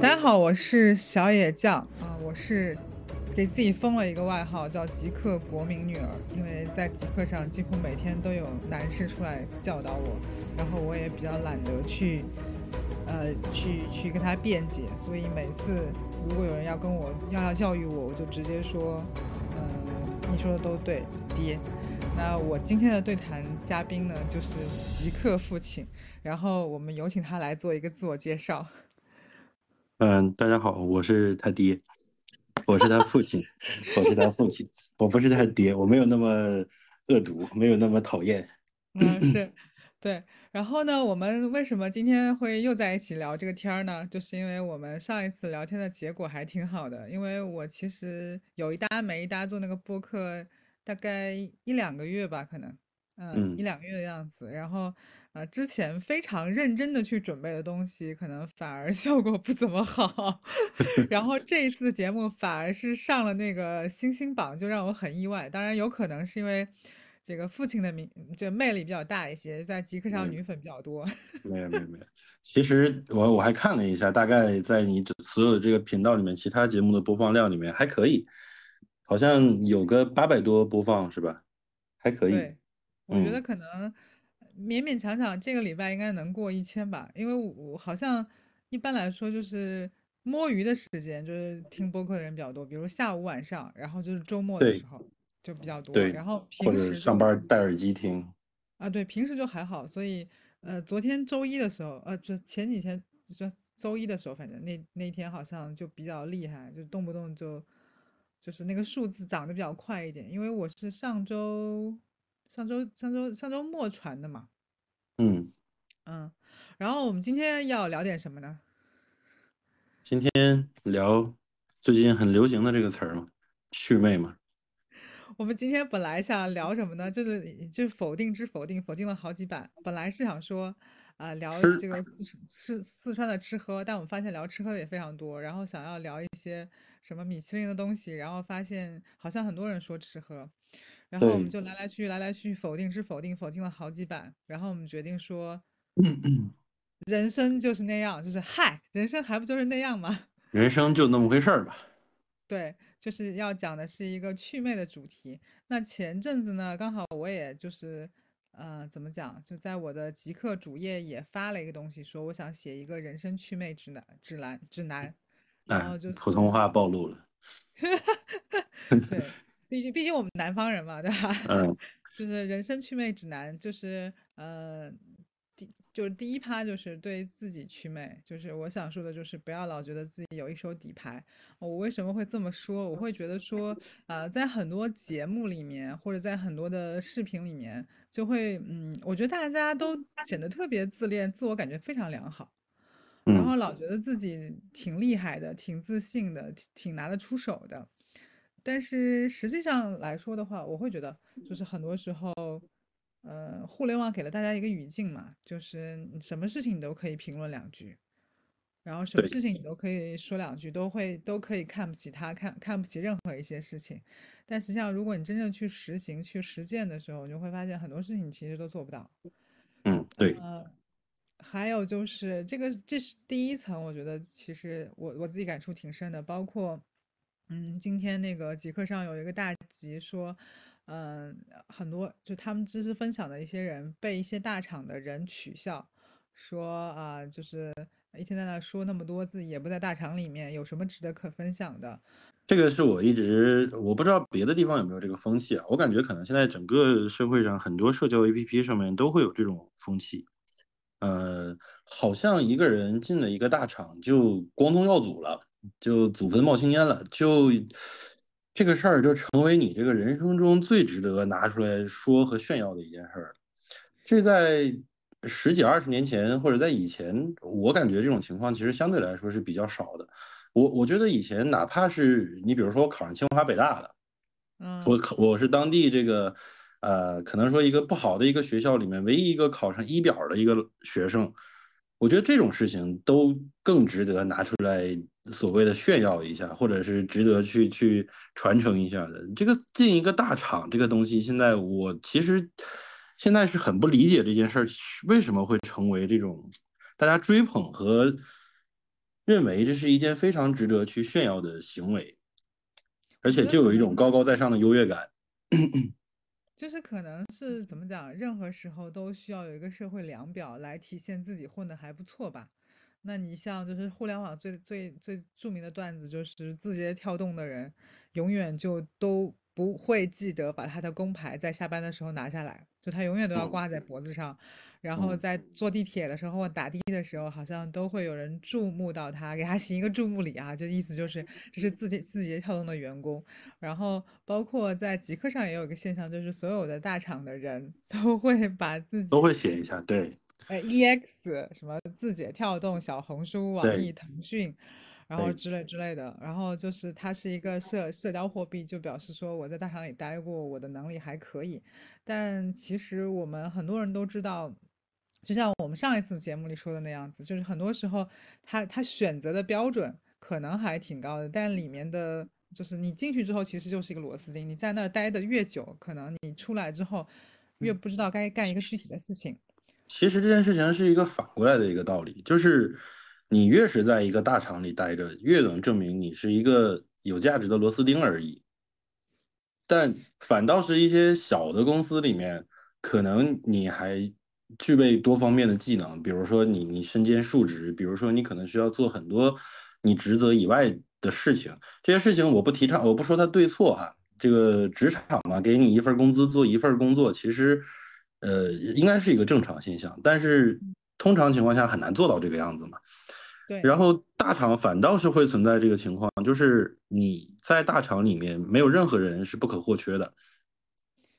大家好，我是小野酱啊，我是给自己封了一个外号叫极客国民女儿，因为在极客上几乎每天都有男士出来教导我，然后我也比较懒得去，呃，去去跟他辩解，所以每次如果有人要跟我要要教育我，我就直接说，嗯，你说的都对，爹。那我今天的对谈嘉宾呢，就是极客父亲，然后我们有请他来做一个自我介绍。嗯，大家好，我是他爹，我是他父亲，我是他父亲，我不是他爹，我没有那么恶毒，没有那么讨厌。嗯，是，对。然后呢，我们为什么今天会又在一起聊这个天儿呢？就是因为我们上一次聊天的结果还挺好的，因为我其实有一搭没一搭做那个播客，大概一两个月吧，可能，嗯，一两个月的样子，然后。啊，之前非常认真的去准备的东西，可能反而 效果不怎么好。然后这一次的节目反而是上了那个星星榜，就让我很意外。当然有可能是因为这个父亲的名，就魅力比较大一些，在极客上女粉比较多。没有没有没有，其实我我还看了一下，大概在你所有的这个频道里面，其他节目的播放量里面还可以，好像有个八百多播放是吧？还可以。对，我觉得可能。勉勉强强，这个礼拜应该能过一千吧，因为我好像一般来说就是摸鱼的时间，就是听播客的人比较多，比如下午晚上，然后就是周末的时候就比较多。然后平时上班戴耳机听。啊，对，平时就还好。所以，呃，昨天周一的时候，呃，就前几天就周一的时候，反正那那天好像就比较厉害，就动不动就就是那个数字涨得比较快一点，因为我是上周。上周上周上周末传的嘛，嗯嗯，然后我们今天要聊点什么呢？今天聊最近很流行的这个词儿嘛，祛魅嘛。我们今天本来想聊什么呢？就是就是否定之否定，否定了好几版。本来是想说啊聊这个四四川的吃喝，但我们发现聊吃喝的也非常多。然后想要聊一些什么米其林的东西，然后发现好像很多人说吃喝。然后我们就来来去去，来来去去，否定之否定，否定了好几版。然后我们决定说，人生就是那样，就是嗨，人生还不就是那样吗？人生就那么回事儿吧。对，就是要讲的是一个祛魅的主题。那前阵子呢，刚好我也就是，呃，怎么讲，就在我的极客主页也发了一个东西，说我想写一个人生祛魅指南，指南，指南。然后就普通话暴露了。对。毕竟，毕竟我们南方人嘛，对吧？嗯，就是人生祛魅指南，就是呃，第就是第一趴就是对自己祛魅，就是我想说的，就是不要老觉得自己有一手底牌。我为什么会这么说？我会觉得说，呃，在很多节目里面，或者在很多的视频里面，就会，嗯，我觉得大家都显得特别自恋，自我感觉非常良好，然后老觉得自己挺厉害的，挺自信的，挺拿得出手的。但是实际上来说的话，我会觉得，就是很多时候，呃，互联网给了大家一个语境嘛，就是什么事情你都可以评论两句，然后什么事情你都可以说两句，都会都可以看不起他，看看不起任何一些事情。但实际上，如果你真正去实行、去实践的时候，你就会发现很多事情你其实都做不到。嗯，对。呃，还有就是这个，这是第一层，我觉得其实我我自己感触挺深的，包括。嗯，今天那个极客上有一个大集说，嗯，很多就他们知识分享的一些人被一些大厂的人取笑，说啊，就是一天在那说那么多字，也不在大厂里面，有什么值得可分享的？这个是我一直我不知道别的地方有没有这个风气啊，我感觉可能现在整个社会上很多社交 APP 上面都会有这种风气，呃，好像一个人进了一个大厂就光宗耀祖了。就祖坟冒青烟了，就这个事儿就成为你这个人生中最值得拿出来说和炫耀的一件事儿。这在十几二十年前或者在以前，我感觉这种情况其实相对来说是比较少的。我我觉得以前哪怕是你比如说我考上清华北大了，嗯，我考我是当地这个呃可能说一个不好的一个学校里面唯一一个考上一表的一个学生，我觉得这种事情都更值得拿出来。所谓的炫耀一下，或者是值得去去传承一下的，这个进一个大厂这个东西，现在我其实现在是很不理解这件事儿为什么会成为这种大家追捧和认为这是一件非常值得去炫耀的行为，而且就有一种高高在上的优越感。就是可能是怎么讲，任何时候都需要有一个社会量表来体现自己混得还不错吧。那你像就是互联网最最最著名的段子，就是字节跳动的人永远就都不会记得把他的工牌在下班的时候拿下来，就他永远都要嗯挂在脖子上。然后嗯，在坐地铁的时候或打的的时候，好像都会有人注目到他，给他行一个注目礼啊，就意思就是这是字节字节跳动的员工。然后包括在极客上也有一个现象，就是所有的大厂的人 都会把自己都会，写一下，对呃，EX 什么字节跳动、小红书、网易、腾讯，然后，之类之类的，然后就是它是一个社社交货币，就表示说我在大厂里待过，我的能力还可以。但其实我们很多人都知道，就像我们上一次节目里说的那样子，就是很多时候他他选择的标准可能还挺高的，但里面的就是你进去之后其实就是一个螺丝钉，你在那儿待的越久，可能你出来之后越不知道该干一个具体的事情。其实这件事情是一个反过来的一个道理，就是你越是在一个大厂里待着，越能证明你是一个有价值的螺丝钉而已。但反倒是一些小的公司里面，可能你还具备多方面的技能，比如说你你身兼数职，比如说你可能需要做很多你职责以外的事情。这些事情我不提倡，我不说它对错啊。这个职场嘛，给你一份工资做一份工作，其实呃应该是一个正常现象，但是通常情况下很难做到这个样子嘛。对，然后大厂反倒是会存在这个情况，就是你在大厂里面没有任何人是不可或缺的。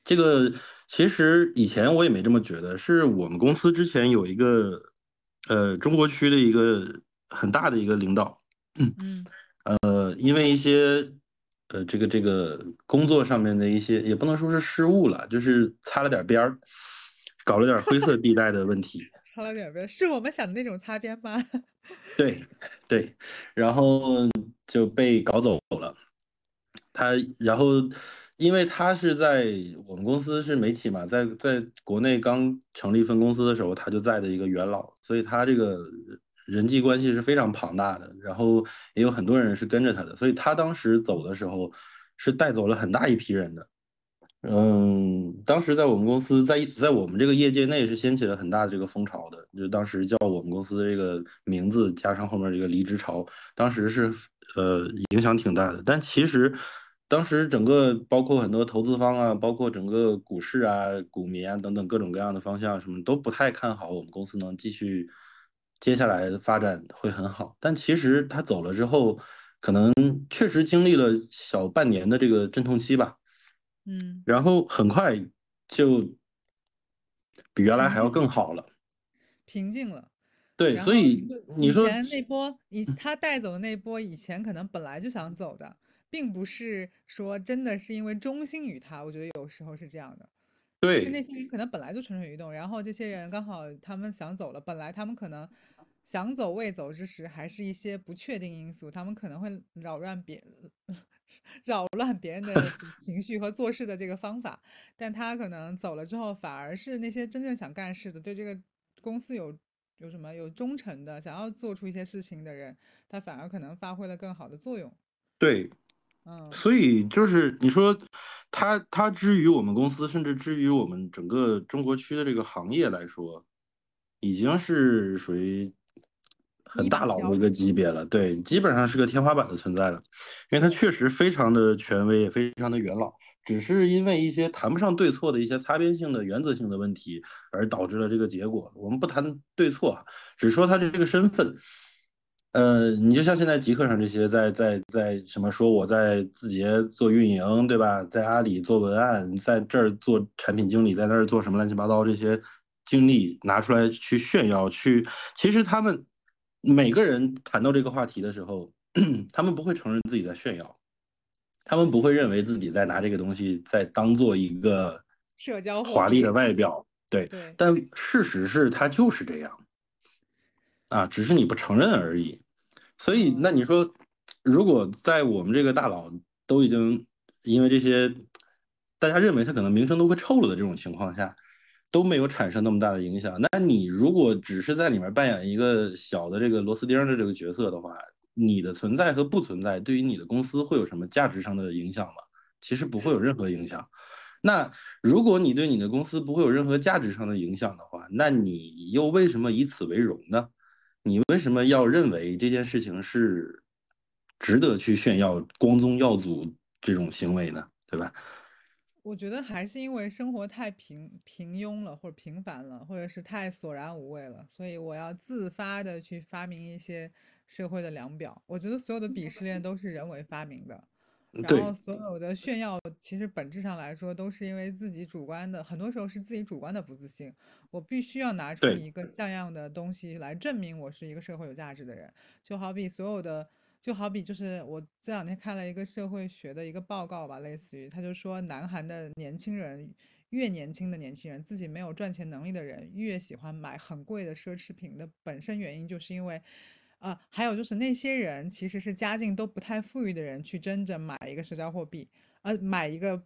这个其实以前我也没这么觉得，是我们公司之前有一个呃中国区的一个很大的一个领导，嗯 呃，因为一些呃这个这个工作上面的一些也不能说是失误了，就是擦了点边儿，搞了点灰色地带的问题。擦了点边，是我们想的那种擦边吗？对对，然后就被搞走了。他然后，因为他是在我们公司是媒体嘛，在在国内刚成立分公司的时候，他就在的一个元老，所以他这个人际关系是非常庞大的。然后也有很多人是跟着他的，所以他当时走的时候是带走了很大一批人的。嗯，当时在我们公司，在在我们这个业界内是掀起了很大的这个风潮的，就当时叫我们公司这个名字加上后面这个离职潮，当时是呃影响挺大的。但其实当时整个包括很多投资方啊，包括整个股市啊、股民啊等等各种各样的方向，什么都不太看好我们公司能继续接下来的发展会很好。但其实他走了之后，可能确实经历了小半年的这个阵痛期吧。嗯，然后很快就比原来还要更好了。平静了。对，所以你说以前那波，以他带走的那波，以前可能本来就想走的，并不是说真的是因为忠心于他，我觉得有时候是这样的，对是那些人可能本来就蠢蠢欲动，然后这些人刚好他们想走了，本来他们可能想走未走之时，还是一些不确定因素，他们可能会扰乱别扰乱别人的 情绪和做事的这个方法，但他可能走了之后，反而是那些真正想干事的，对这个公司有有什么有忠诚的，想要做出一些事情的人，他反而可能发挥了更好的作用。对，嗯所以就是你说他他之于我们公司，甚至之于我们整个中国区的这个行业来说，已经是属于很大。佬的一个级别了。对，基本上是个天花板的存在了，因为他确实非常的权威，也非常的元老。只是因为一些谈不上对错的一些擦边性的原则性的问题，而导致了这个结果。我们不谈对错啊，只说他的这个身份。呃，你就像现在极客上这些在在在什么说我在字节做运营，对吧？在阿里做文案，在这儿做产品经理，在那儿做什么乱七八糟这些经历拿出来去炫耀，去其实他们每个人谈到这个话题的时候，他们不会承认自己在炫耀，他们不会认为自己在拿这个东西在当做一个社交华丽的，外表，对，对，但事实是它就是这样啊，只是你不承认而已。所以，那嗯，你说，如果在我们这个大佬都已经因为这些大家认为他可能名声都会臭了的这种情况下，都没有产生那么大的影响。那你如果只是在里面扮演一个小的这个螺丝钉的这个角色的话，你的存在和不存在对于你的公司会有什么价值上的影响吗？其实不会有任何影响。那如果你对你的公司不会有任何价值上的影响的话，那你又为什么以此为荣呢？你为什么要认为这件事情是值得去炫耀、光宗耀祖这种行为呢？对吧？我觉得还是因为生活太平平庸了，或者平凡了，或者是太索然无味了，所以我要自发的去发明一些社会的量表。我觉得所有的鄙视链都是人为发明的，然后所有的炫耀其实本质上来说都是因为自己主观的，很多时候是自己主观的不自信。我必须要拿出一个像样的东西来证明我是一个社会有价值的人，就好比所有的。就好比就是我这两天看了一个社会学的一个报告吧，类似于他就说，南韩的年轻人越年轻的年轻人，自己没有赚钱能力的人越喜欢买很贵的奢侈品的本身原因就是因为，啊，还有就是那些人其实是家境都不太富裕的人去争着买一个社交货币。呃，买一个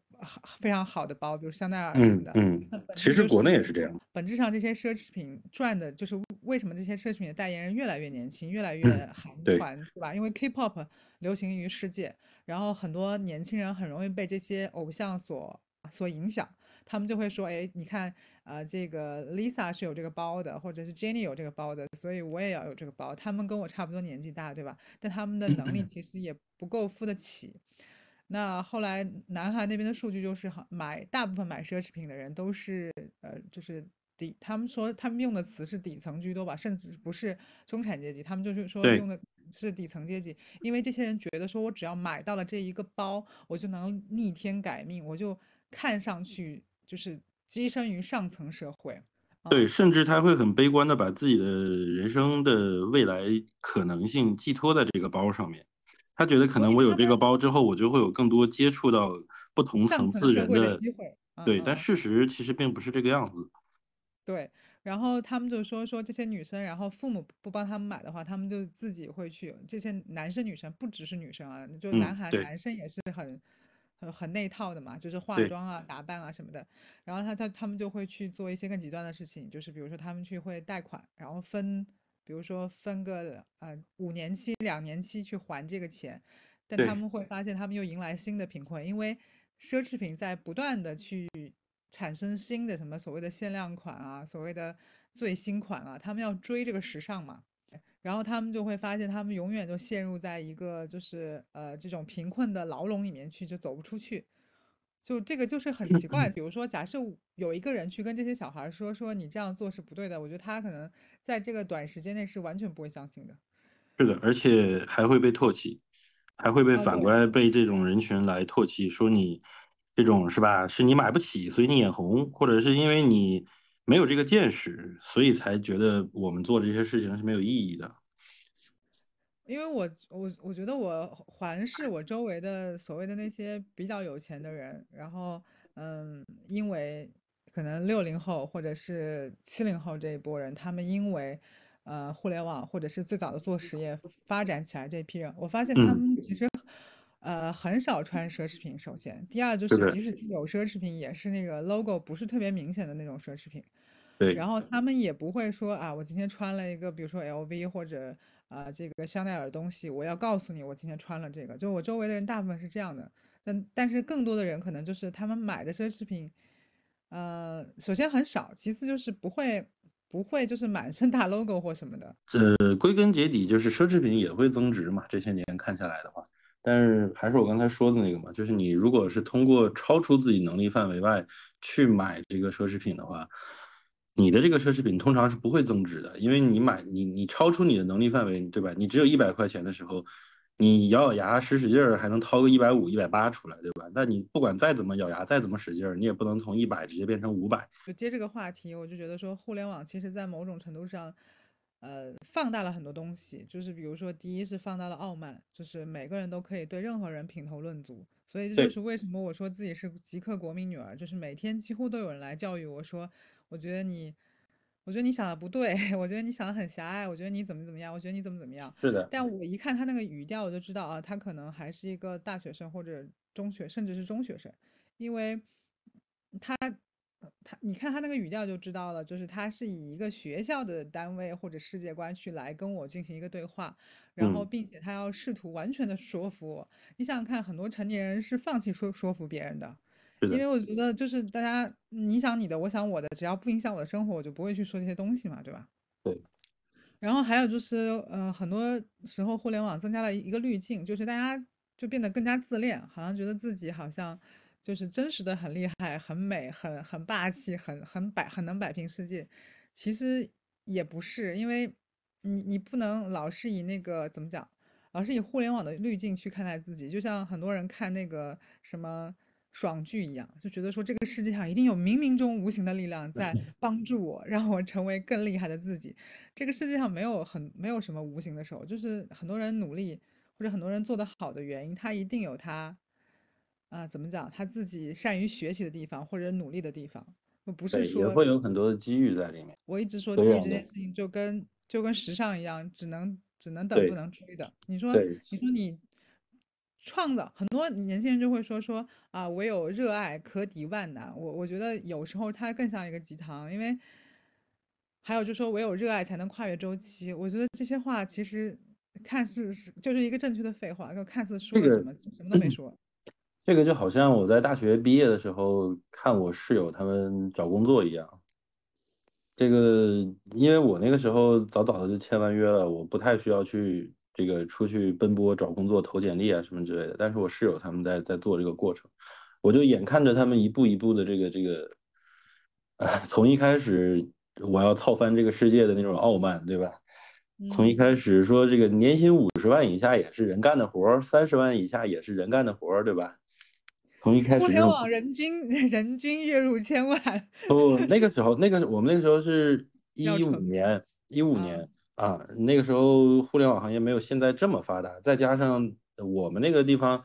非常好的包，比如香奈儿什么的。嗯嗯。其实国内也是这样。本质上，这些奢侈品赚的就是为什么这些奢侈品的代言人越来越年轻，越来越韩团，对吧？因为 K-pop 流行于世界，然后很多年轻人很容易被这些偶像所所影响，他们就会说：“哎，你看，呃，这个 Lisa 是有这个包的，或者是 Jennie 有这个包的，所以我也要有这个包。他们跟我差不多年纪大，对吧？但他们的能力其实也不够付得起。”那后来，南韩那边的数据就是，买大部分买奢侈品的人都是，呃，就是底，他们说他们用的词是底层居多吧，甚至不是中产阶级，他们就是说用的是底层阶级，因为这些人觉得说我只要买到了这一个包，我就能逆天改命，我就看上去就是跻身于上层社会。对，甚至他会很悲观的把自己的人生的未来可能性寄托在这个包上面。他觉得可能我有这个包之后，我就会有更多接触到不同层次人的机会。对，但事实其实并不是这个样子。对，然后他们就说说这些女生，然后父母不帮他们买的话，他们就自己会去。这些男生女生不只是女生啊，就男孩男生也是很很很那套的嘛，就是化妆啊、打扮啊什么的。然后他他他们就会去做一些更极端的事情，就是比如说他们去会贷款，然后分。比如说分个呃五年期、两年期去还这个钱，但他们会发现他们又迎来新的贫困，因为奢侈品在不断的去产生新的什么所谓的限量款啊，所谓的最新款啊，他们要追这个时尚嘛，然后他们就会发现他们永远就陷入在一个就是呃这种贫困的牢笼里面去，就走不出去。就这个就是很奇怪，比如说，假设有一个人去跟这些小孩说说你这样做是不对的，我觉得他可能在这个短时间内是完全不会相信的。是的，而且还会被唾弃，还会被反过来被这种人群来唾弃，说你这种是吧？是你买不起，所以你眼红，或者是因为你没有这个见识，所以才觉得我们做这些事情是没有意义的。因为我我我觉得我环视我周围的所谓的那些比较有钱的人，然后嗯，因为可能六零后或者是七零后这一波人，他们因为呃互联网或者是最早的做实业发展起来这批人，我发现他们其实呃很少穿奢侈品。首先，第二就是即使有奢侈品，也是那个 logo 不是特别明显的那种奢侈品。对。然后他们也不会说啊，我今天穿了一个，比如说 LV 或者。啊，这个香奈儿东西，我要告诉你，我今天穿了这个。就我周围的人，大部分是这样的。但但是更多的人可能就是他们买的奢侈品，呃，首先很少，其次就是不会不会就是满身大 logo 或什么的。呃，归根结底就是奢侈品也会增值嘛。这些年看下来的话，但是还是我刚才说的那个嘛，就是你如果是通过超出自己能力范围外去买这个奢侈品的话。你的这个奢侈品通常是不会增值的，因为你买你你超出你的能力范围，对吧？你只有一百块钱的时候，你咬咬牙使使劲儿还能掏个一百五、一百八出来，对吧？但你不管再怎么咬牙、再怎么使劲儿，你也不能从一百直接变成五百。就接这个话题，我就觉得说，互联网其实在某种程度上，呃，放大了很多东西。就是比如说，第一是放大了傲慢，就是每个人都可以对任何人品头论足。所以这就是为什么我说自己是极客国民女儿，就是每天几乎都有人来教育我说。我觉得你，我觉得你想的不对，我觉得你想的很狭隘，我觉得你怎么怎么样，我觉得你怎么怎么样。是的。但我一看他那个语调，我就知道啊，他可能还是一个大学生或者中学，甚至是中学生，因为他他你看他那个语调就知道了，就是他是以一个学校的单位或者世界观去来跟我进行一个对话，然后嗯，并且他要试图完全的说服我。你想想看，很多成年人是放弃说说服别人的，因为我觉得就是大家你想你的，我想我的，只要不影响我的生活，我就不会去说这些东西嘛，对吧？对然后还有就是，呃，很多时候互联网增加了一个滤镜，就是大家就变得更加自恋，好像觉得自己好像就是真实的很厉害、很美、很很霸气、很很摆、很能摆平世界。其实也不是，因为你你不能老是以那个怎么讲，老是以互联网的滤镜去看待自己，就像很多人看那个什么爽剧一样，就觉得说这个世界上一定有冥冥中无形的力量在 帮助我，让我成为更厉害的自己。这个世界上没有很没有什么无形的手，就是很多人努力或者很多人做得好的原因，他一定有他啊、怎么讲，他自己善于学习的地方或者努力的地方，而不是说，也说会有很多的机遇在里面，我一直说机遇这件事情就跟就跟时尚一样，只能只能等不能追的。你说，你说你创造很多年轻人就会说说啊，唯有热爱可抵万难。我我觉得有时候它更像一个鸡汤，因为还有就说唯有热爱才能跨越周期。我觉得这些话其实看似是就是一个正确的废话，就看似说了什么什么都没说。这个就好像我在大学毕业的时候看我室友他们找工作一样。这个，因为我那个时候早早的就签完约了，我不太需要去这个出去奔波找工作、投简历啊什么之类的。但是我室友他们在在做这个过程，我就眼看着他们一步一步的这个这个，啊，从一开始我要操翻这个世界的那种傲慢，对吧？从一嗯，开始说这个年薪五十万以下也是人干的活儿，三十万以下也是人干的活儿，对吧？从一开始互联网人均 人均月入千万，不，那个时候，那个我们那个时候是要一五？年，一五啊，年啊，那个时候互联网行业没有现在这么发达，再加上我们那个地方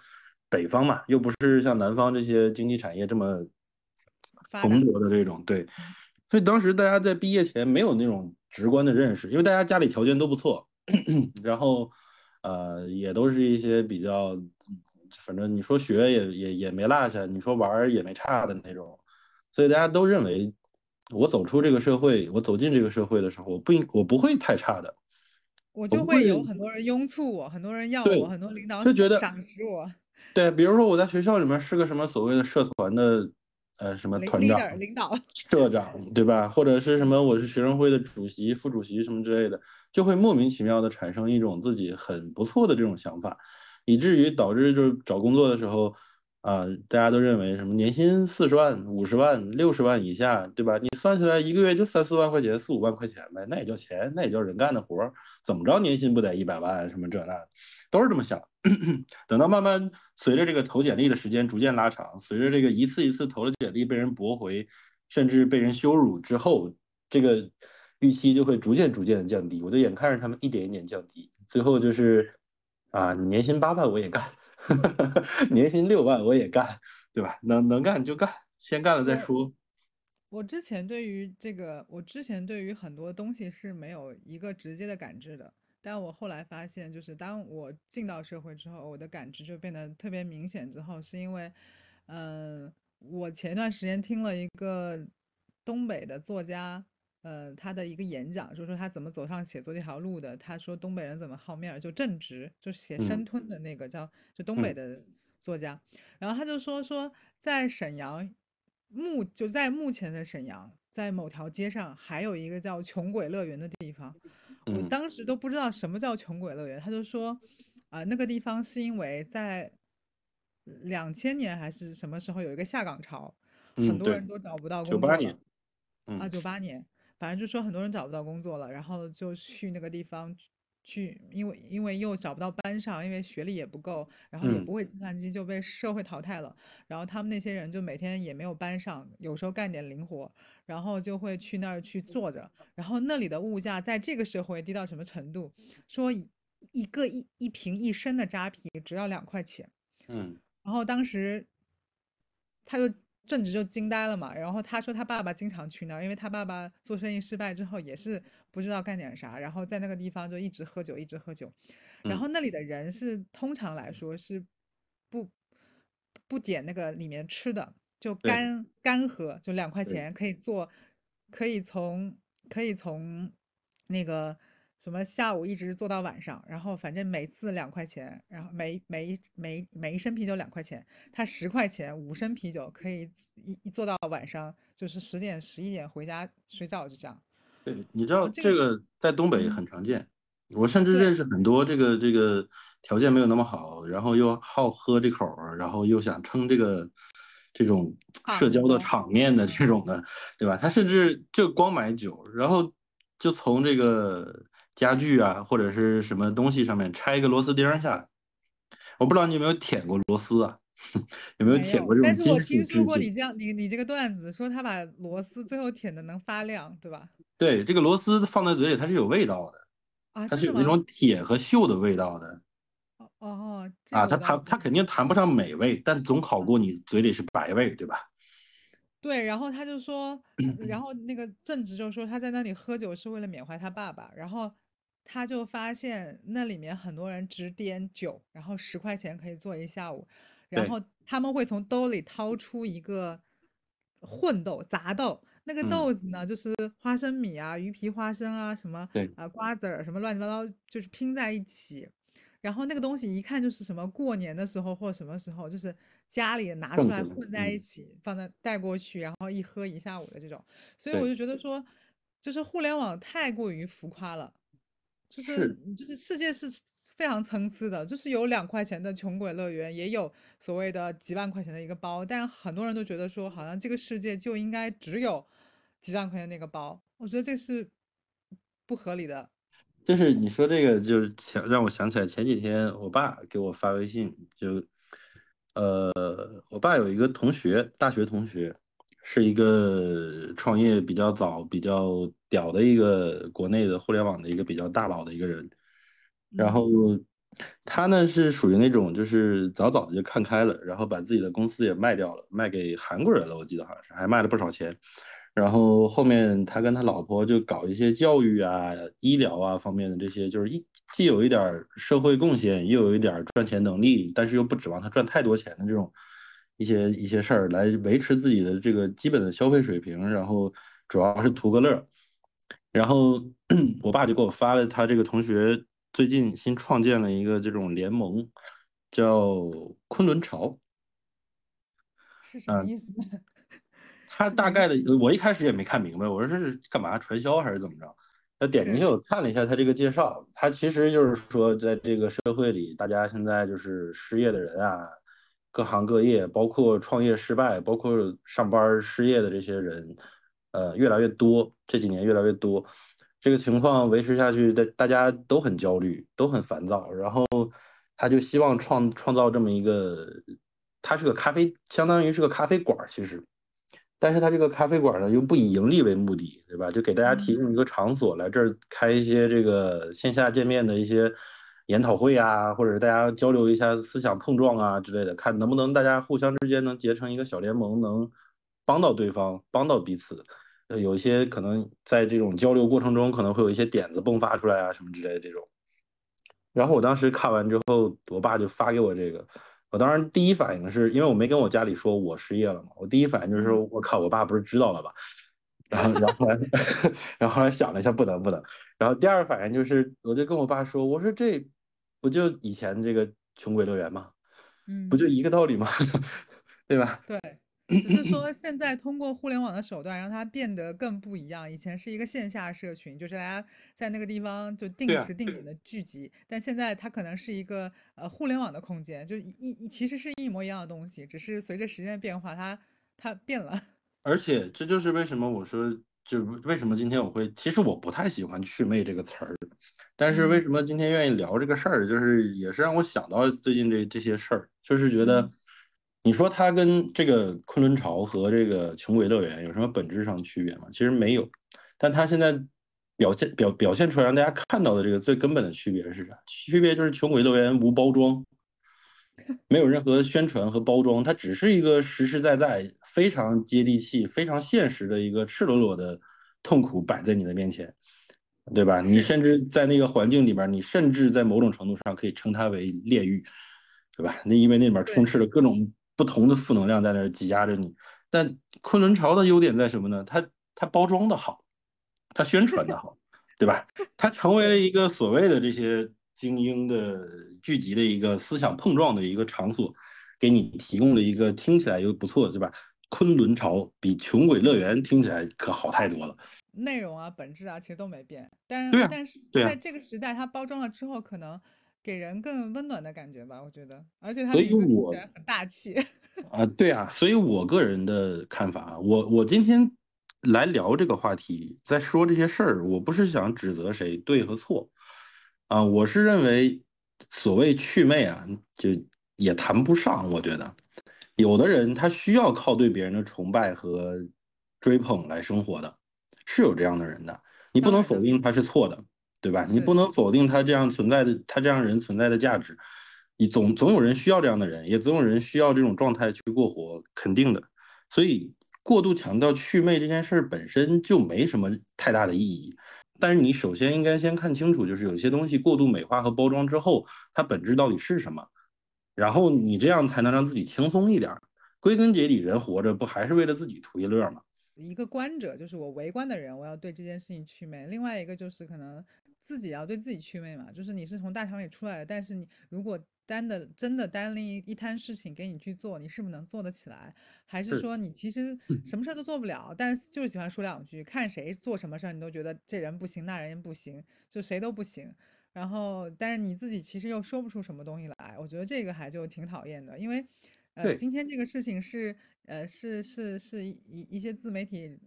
北方嘛，又不是像南方这些经济产业这么蓬。勃的这种，对，所以当时大家在毕业前没有那种直观的认识，因为大家家里条件都不错，然后呃也都是一些比较，反正你说学也也也没落下，你说玩也没差的那种，所以大家都认为我走出这个社会，我走进这个社会的时候，我不应我不会太差的，我就会会有很多人拥簇我，很多人要我，很多领导就觉得赏识我对，比如说我在学校里面是个什么所谓的社团的呃什么团长、领导。社长，对吧？或者是什么我是学生会的主席、副主席什么之类的，就会莫名其妙的产生一种自己很不错的这种想法，以至于导致就是找工作的时候。啊，大家都认为什么年薪四十万、五十万、六十万以下，对吧？你算起来一个月就三四万块钱、四五万块钱呗，那也叫钱，那也叫人干的活儿，怎么着年薪不得一百万什么这那，都是这么想。等到慢慢随着这个投简历的时间逐渐拉长，随着这个一次一次投了简历被人驳回，甚至被人羞辱之后，这个预期就会逐渐逐渐的降低。我就眼看着他们一点一点降低，最后就是啊，年薪八万我也干，年薪六万我也干，对吧？能能干就干，先干了再说。我之前对于这个，我之前对于很多东西是没有一个直接的感知的，但我后来发现，就是当我进到社会之后，我的感知就变得特别明显。之后是因为，嗯、我前段时间听了一个东北的作家，呃，他的一个演讲，就是说他怎么走上写作这条路的。他说东北人怎么好面儿，就正直，就写嗯生吞的那个叫，就东北嗯的作家。然后他就说说在沈阳目就在目前的沈阳，在某条街上还有一个叫穷鬼乐园的地方，我嗯当时都不知道什么叫穷鬼乐园，他就说啊、那个地方是因为在两千年还是什么时候有一个下岗潮，很嗯，多，人都找不到九八年，工作了。啊，嗯九八年，反正就说很多人找不到工作了，然后就去那个地方去，因为因为又找不到班上，因为学历也不够，然后也嗯不会计算机，就被社会淘汰了。然后他们那些人就每天也没有班上，有时候干点零活，然后就会去那儿去坐着。然后那里的物价在这个社会低到什么程度？说一一个一一瓶一升的扎啤只要两块钱。嗯然后当时他就正直就惊呆了嘛。然后他说他爸爸经常去那儿，因为他爸爸做生意失败之后也是不知道干点啥，然后在那个地方就一直喝酒，一直喝酒。然嗯后那里的人是通常来说是不不点那个里面吃的，就干干喝，就两块钱可以做，可以从可以从那个什么下午一直做到晚上，然后反正每次两块钱，然后每每一每每一升啤酒两块钱，他十块钱五升啤酒可以一一做到晚上，就是十点十一点回家睡觉，就这样。对，你知道这个在东北嗯很常见，我甚至认识很多这个这个条件没有那么好，然后又好喝这口儿，然后又想撑这个这种社交的场面的嗯这种的，对吧？他甚至就光买酒，然后就从这个家具啊或者是什么东西上面拆一个螺丝钉下来。我不知道你有没有舔过螺丝啊？有没有舔过这但是我种金属制听说过你？这样，你你这个段子说他把螺丝最后舔的能发亮，对吧？对，这个螺丝放在嘴里它是有味道的，啊，它？是有那种铁和锈的味道的。哦哦，这啊，它谈它肯定谈不上美味，但总好过你嘴里是白味，对吧？对，然后他就说，呃然后那个正直就说他在那里喝酒是为了缅怀他爸爸，然后他就发现那里面很多人只点酒，然后十块钱可以坐一下午，然，后他们会从兜里掏出一个混豆杂豆，那个嗯，豆子呢就是花生米啊、鱼皮花生啊、什么对，啊、瓜子儿什么乱七八糟，就是拼在一起。然后那个东西一看就是什么过年的时候或什么时候，就是家里拿出来混在一嗯，起，放在带过去，然后一喝一下午的这种。所以我，就。觉得说，就是互联网太过于浮夸了，就是是，就是世界是非常参差的，就是有两块钱的穷鬼乐园，也有所谓的几万块钱的一个包，但很多人都觉得说，好像这个世界就应该只有几万块钱那个包，我觉得这是不合理的。就是你说这个，就是想让我想起来前几天我爸给我发微信，就，呃，我爸有一个同学，大学同学，是一个创业比较早、比较屌的一个国内的互联网的一个比较大佬的一个人，然嗯后他呢是属于那种就是早早的就看开了，然后把自己的公司也卖掉了，卖给韩国人了，我记得好像是，还卖了不少钱。然后后面他跟他老婆就搞一些教育啊、医疗啊方面的这些，就是一既有一点儿社会贡献，又有一点儿赚钱能力，但是又不指望他赚太多钱的这种一些一些事儿，来维持自己的这个基本的消费水平，然后主要是图个乐儿。然后 我爸就给我发了他这个同学最近新创建了一个这种联盟，叫昆仑潮。是什么嗯，意思呢？他大概的，我一开始也没看明白，我说这是干嘛传销还是怎么着？那点进去，我看了一下他这个介绍，他其实就是说，在这个社会里，大家现在就是失业的人啊，各行各业，包括创业失败，包括上班失业的这些人，呃，越来越多，这几年越来越多。这个情况维持下去，大大家都很焦虑，都很烦躁，然后他就希望创创造这么一个，它是个咖啡，相当于是个咖啡馆儿，其实。但是它这个咖啡馆呢，又不以盈利为目的，对吧？就给大家提嗯供一个场所，来这儿开一些这个线下见面的一些研讨会啊，或者是大家交流一下思想碰撞啊之类的，看能不能大家互相之间能结成一个小联盟，能帮到对方，帮到彼此。呃，有一些可能在这种交流过程中，可能会有一些点子迸发出来啊，什么之类的这种。然后我当时看完之后，我爸就发给我这个，我当时第一反应是因为我没跟我家里说我失业了嘛，我第一反应就是嗯，我靠，我爸不是知道了吧？然后，然后后来，然后后来想了一下，不能不能。然后第二反应就是，我就跟我爸说，我说这不就以前这个穷鬼乐园吗？嗯不就嗯，一个道理吗？对吧？对，只是说 现在通过互联网的手段让它变得更不一样。以前是一个线下社群，就是大家在那个地方就定时定点的聚集，但现在它可能是一个呃互联网的空间，就一一其实是一模一样的东西，只是随着时间的变化，它它变了。而且这就是为什么我说，就为什么今天我会，其实我不太喜欢“祛魅”这个词儿，但是为嗯什么今天愿意聊这个事儿，就是也是让我想到最近这这些事儿，就是觉得嗯，你说它跟这个昆仑潮和这个穷鬼乐园有什么本质上区别吗？其实没有，但它现在表现表表现出来让大家看到的这个最根本的区别是啥？区别就是穷鬼乐园无包装。没有任何宣传和包装，它只是一个实实在在、非常接地气、非常现实的一个赤裸裸的痛苦摆在你的面前，对吧？你，甚至在那个环境里边，你甚至在某种程度上可以称它为炼狱，对吧？那因为那里面充，斥着各种不同的负能量在那挤压着你。但昆仑潮的优点在什么呢？它它包装的好，它宣传的好，对吧？它成为了一个所谓的这些精英的聚集的一个思想碰撞的一个场所，给你提供了一个听起来又不错，对吧？昆仑潮比穷鬼乐园听起来可好太多了。内容啊，本质啊，其实都没变，但对啊但是在这个时代，它包装了之后，可能给人更温暖的感觉吧，我觉得，而且它听我起来很大气。啊，对啊，所以我个人的看法啊，我我今天来聊这个话题，在说这些事儿，我不是想指责谁对和错，啊，我是认为所谓祛魅啊，就也谈不上，我觉得有的人他需要靠对别人的崇拜和追捧来生活的，是有这样的人的，你不能否定他是错的，对吧？你不能否定他这样存在的，他这样人存在的价值。你总总有人需要这样的人，也总有人需要这种状态去过活，肯定的。所以过度强调祛魅这件事儿本身就没什么太大的意义。但是你首先应该先看清楚，就是有些东西过度美化和包装之后，它本质到底是什么，然后你这样才能让自己轻松一点儿。归根结底，人活着不还是为了自己图一乐吗？一个观者就是我围观的人，我要对这件事情祛魅；另外一个就是可能自己要对自己祛魅嘛，就是你是从大厂里出来的，但是你如果单的真的单拎一一摊事情给你去做，你是不是能做得起来？还是是说你其实什么事儿都做不了，但是就是喜欢说两句，看谁做什么事儿你都觉得这人不行，那人不行，就谁都不行。然后，但是你自己其实又说不出什么东西来，我觉得这个还就挺讨厌的，因为，呃，今天这个事情是，呃，是是是一一一些自媒体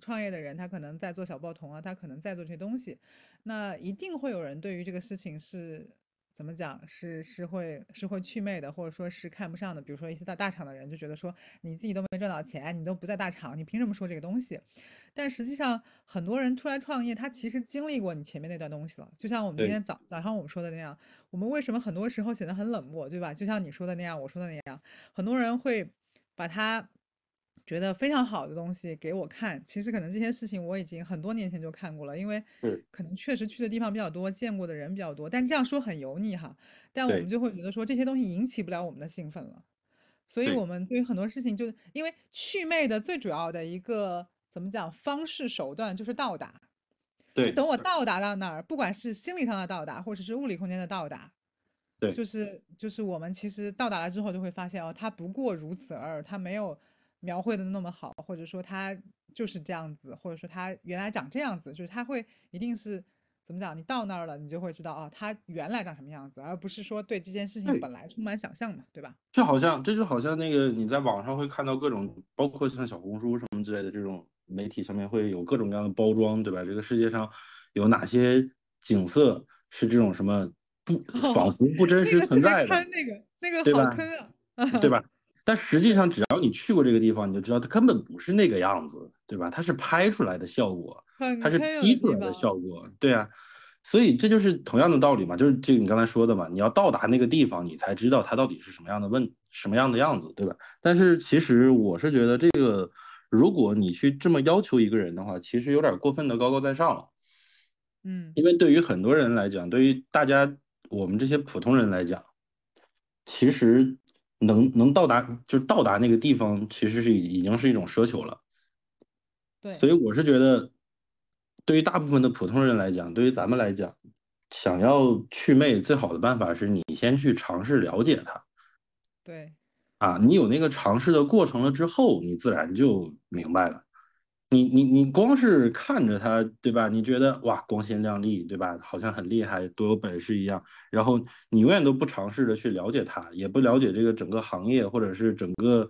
创业的人，他可能在做小报童啊，他可能在做这些东西，那一定会有人对于这个事情是怎么讲，是是会是会祛魅的，或者说是看不上的。比如说一些大大厂的人就觉得说，你自己都没赚到钱，你都不在大厂，你凭什么说这个东西？但实际上，很多人出来创业，他其实经历过你前面那段东西了。就像我们今天早早上我们说的那样，我们为什么很多时候显得很冷漠，对吧？就像你说的那样，我说的那样，很多人会把他觉得非常好的东西给我看。其实可能这些事情我已经很多年前就看过了，因为是可能确实去的地方比较多，见过的人比较多。但这样说很油腻哈，但我们就会觉得说这些东西引起不了我们的兴奋了。所以我们对于很多事情就，因为祛魅的最主要的一个怎么讲方式手段就是到达，就对等我到达到那儿，不管是心理上的到达，或者是物理空间的到达，对就是就是我们其实到达了之后就会发现哦，它不过如此而已，它没有描绘的那么好，或者说他就是这样子，或者说他原来长这样子，就是他会一定是怎么讲？你到那儿了，你就会知道啊，他原来长什么样子，而不是说对这件事情本来充满想象嘛，对吧？就好像这就好像那个你在网上会看到各种，包括像小红书什么之类的这种媒体上面会有各种各样的包装，对吧？这个世界上有哪些景色是这种什么不仿佛不真实存在的，坑，那个那个好坑啊，对吧？但实际上，只要你去过这个地方，你就知道它根本不是那个样子，对吧？它是拍出来的效果，它是 P 出来的。效果，对啊。所以这就是同样的道理嘛，就是这个你刚才说的嘛，你要到达那个地方，你才知道它到底是什么样的问什么样的样子，对吧？但是其实我是觉得这个，如果你去这么要求一个人的话，其实有点过分的高高在上了。嗯，因为对于很多人来讲，对于大家我们这些普通人来讲，其实能能到达就是到达那个地方，其实是已已经是一种奢求了。对，所以我是觉得，对于大部分的普通人来讲，对于咱们来讲，想要祛魅，最好的办法是你先去尝试了解它对，啊。你有那个尝试的过程了之后，你自然就明白了。你你你光是看着他，对吧？你觉得哇光鲜亮丽，对吧？好像很厉害，多有本事一样。然后你永远都不尝试着去了解他，也不了解这个整个行业或者是整个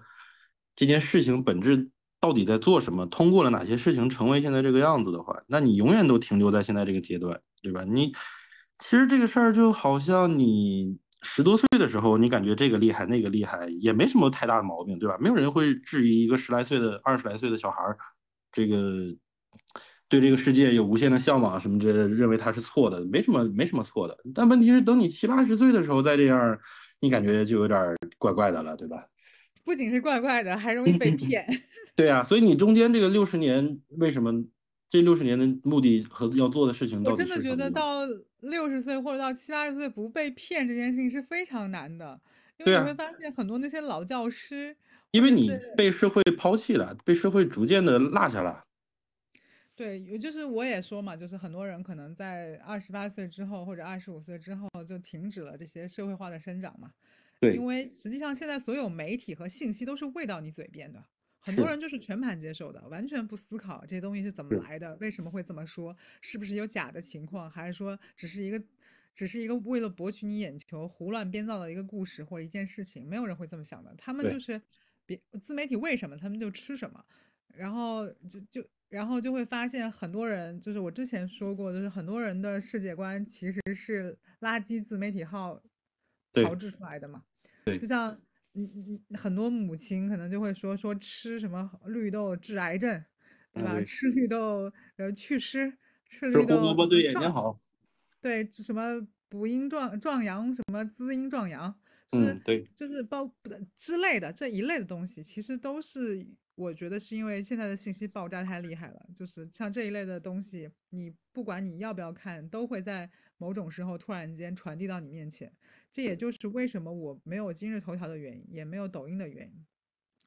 这件事情本质到底在做什么，通过了哪些事情成为现在这个样子的话，那你永远都停留在现在这个阶段，对吧？你其实这个事儿就好像你十多岁的时候，你感觉这个厉害那个厉害，也没什么太大的毛病，对吧？没有人会质疑一个十来岁的、二十来岁的小孩儿。这个对这个世界有无限的向往什么之类的，认为它是错的，没什么没什么错的。但问题是，等你七八十岁的时候再这样，你感觉就有点怪怪的了，对吧？不仅是怪怪的，还容易被骗。对啊，所以你中间这个六十年，为什么这六十年的目的和要做的事情到底我真的觉？得到六十岁或者到七八十岁不被骗这件事情是非常难的，因为你会发现很多那些老教师，因为你被社会抛弃了，被社会逐渐的落下了。对，有就是我也说嘛，就是很多人可能在二十八岁之后或者二十五岁之后就停止了这些社会化的生长嘛。对，因为实际上现在所有媒体和信息都是喂到你嘴边的，很多人就是全盘接受的，完全不思考这些东西是怎么来的，为什么会这么说，是不是有假的情况，还是说只是一个只是一个为了博取你眼球胡乱编造的一个故事或一件事情，没有人会这么想的。他们就是别自媒体为什么他们就吃什么，然后就就。然后就会发现很多人，就是我之前说过，就是很多人的世界观其实是垃圾自媒体号炮制出来的嘛。对，就像你你很多母亲可能就会说说吃什么绿豆治癌症，对吧？吃绿豆呃祛湿，吃绿豆胡萝卜对眼睛好。对，什么补阴壮壮阳，什么滋阴壮阳，就是对，就是包之类的这一类的东西，其实都是。我觉得是因为现在的信息爆炸太厉害了，就是像这一类的东西，你不管你要不要看，都会在某种时候突然间传递到你面前。这也就是为什么我没有今日头条的原因，也没有抖音的原因。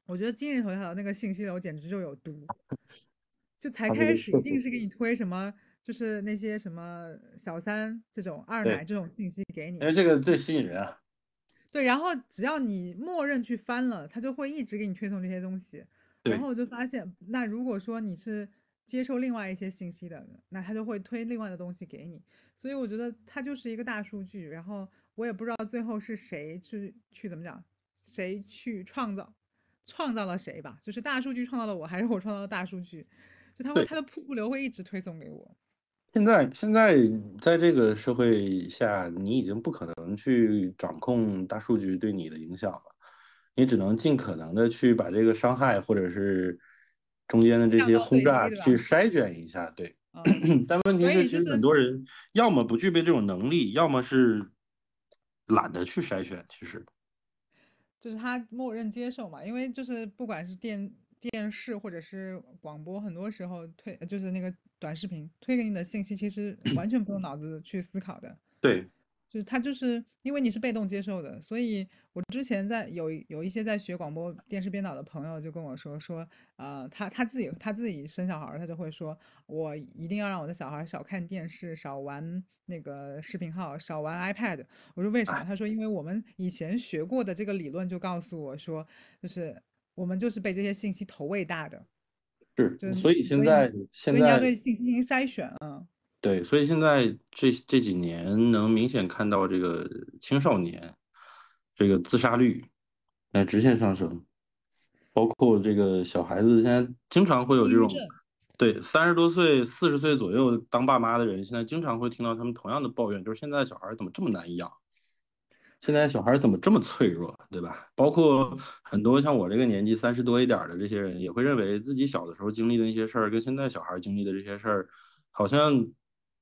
我觉得今日头条的那个信息流简直就有毒，就才开始一定是给你推什么，就是那些什么小三这种二奶这种信息给你。哎，这个最吸引人啊。对，然后只要你默认去翻了，它就会一直给你推送这些东西。然后我就发现，那如果说你是接受另外一些信息的，那它就会推另外的东西给你。所以我觉得它就是一个大数据。然后我也不知道最后是谁去去怎么讲，谁去创造创造了谁吧？就是大数据创造了我，还是我创造了大数据？就它会它的瀑布流会一直推送给我。现在现在在这个社会下，你已经不可能去掌控大数据对你的影响了。你只能尽可能的去把这个伤害，或者是中间的这些轰炸去筛选一下，对。但问题是，其实很多人要么不具备这种能力，要么是懒得去筛选。其实，就是他默认接受嘛，因为就是不管是电电视或者是广播，很多时候推就是那个短视频推给你的信息，其实 完全不用脑子去思考的。对。就是他就是因为你是被动接受的，所以我之前在有有一些在学广播电视编导的朋友就跟我说说，呃，他他自己他自己生小孩，他就会说，我一定要让我的小孩少看电视，少玩那个视频号，少玩 iPad。我说为什么？他说因为我们以前学过的这个理论就告诉我说，就是我们就是被这些信息投喂大的，是，所以现在现在你要对信息进行筛选啊。对，所以现在这这几年能明显看到这个青少年这个自杀率在直线上升，包括这个小孩子现在经常会有这种，对，三十多岁、四十岁左右当爸妈的人，现在经常会听到他们同样的抱怨，就是现在小孩怎么这么难养，现在小孩怎么这么脆弱，对吧？包括很多像我这个年纪三十多一点的这些人，也会认为自己小的时候经历的那些事儿，跟现在小孩经历的这些事儿，好像。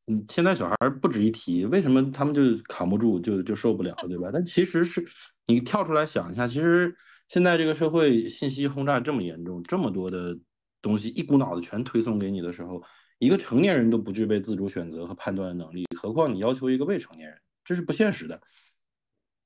嗯，现在小孩不值一提，为什么他们就扛不住，就就受不了，对吧？但其实是你跳出来想一下，其实现在这个社会信息轰炸这么严重，这么多的东西一股脑的全推送给你的时候，一个成年人都不具备自主选择和判断的能力，何况你要求一个未成年人，这是不现实的。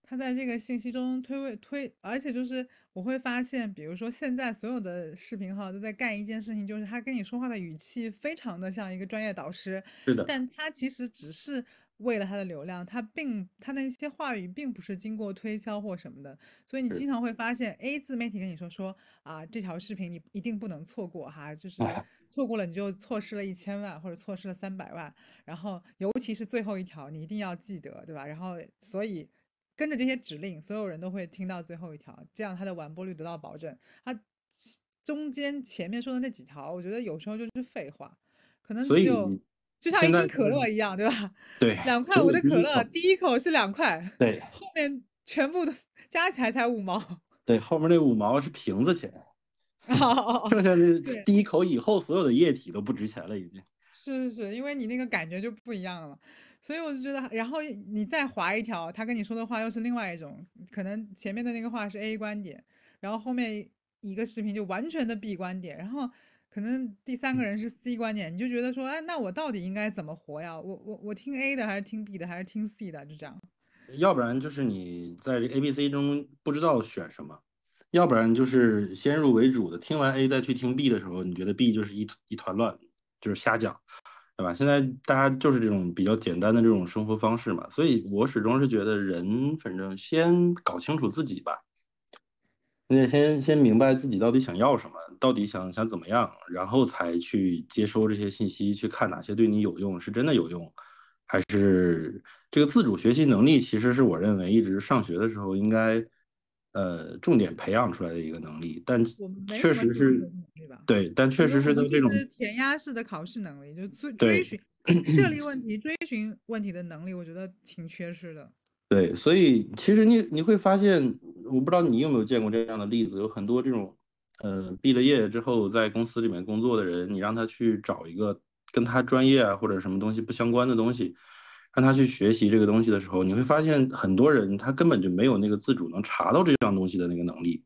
他在这个信息中推位推，而且就是我会发现，比如说现在所有的视频号都在干一件事情，就是他跟你说话的语气非常的像一个专业导师，是的，但他其实只是为了他的流量，他并他那些话语并不是经过推销或什么的，所以你经常会发现 A 自媒体跟你说说啊这条视频你一定不能错过哈，就是 错过了你就错失了一千万或者错失了三百万，然后尤其是最后一条你一定要记得，对吧？然后所以。跟着这些指令，所有人都会听到最后一条，这样它的完播率得到保证。它中间前面说的那几条，我觉得有时候就是废话，可能只有就像一瓶可乐一样，对吧？对，两块五的可乐，第一口是两块，对，后面全部都加起来才五毛。对，后面那五毛是瓶子钱，剩下的第一口以后，所有的液体都不值钱了，已经。是是是，因为你那个感觉就不一样了。所以我就觉得，然后你再划一条，他跟你说的话又是另外一种，可能前面的那个话是 A 观点，然后后面一个视频就完全的 B 观点，然后可能第三个人是 C 观点，你就觉得说，哎，那我到底应该怎么活呀？我我我听 A 的还是听 B 的还是听 C 的？就这样。要不然就是你在这 A、B、C 中不知道选什么，要不然就是先入为主的，听完 A 再去听 B 的时候，你觉得 B 就是一一团乱，就是瞎讲，对吧？现在大家就是这种比较简单的这种生活方式嘛，所以我始终是觉得人反正先搞清楚自己吧。你得先先明白自己到底想要什么，到底想想怎么样，然后才去接收这些信息，去看哪些对你有用，是真的有用，还是这个自主学习能力，其实是我认为一直上学的时候应该呃重点培养出来的一个能力，但确实是，对，但确实是在这种填鸭式的考试能力，就追追寻设立问题、追寻问题的能力，我觉得挺缺失的。对，所以其实你你会发现，我不知道你有没有见过这样的例子，有很多这种，呃，毕了业之后在公司里面工作的人，你让他去找一个跟他专业啊或者什么东西不相关的东西，让他去学习这个东西的时候，你会发现很多人他根本就没有那个自主能查到这样东西的那个能力。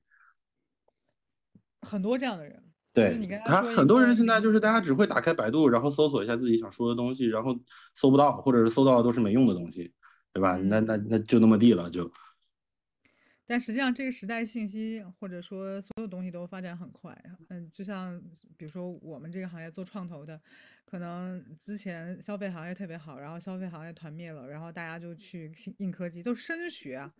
很多这样的人，对他很多人现在就是大家只会打开百度，然后搜索一下自己想说的东西，然后搜不到，或者是搜到的都是没用的东西。对吧？那那那就那么地了，就。但实际上，这个时代信息或者说所有东西都发展很快。嗯，就像比如说我们这个行业做创投的，可能之前消费行业特别好，然后消费行业团灭了，然后大家就去硬科技，都升学啊。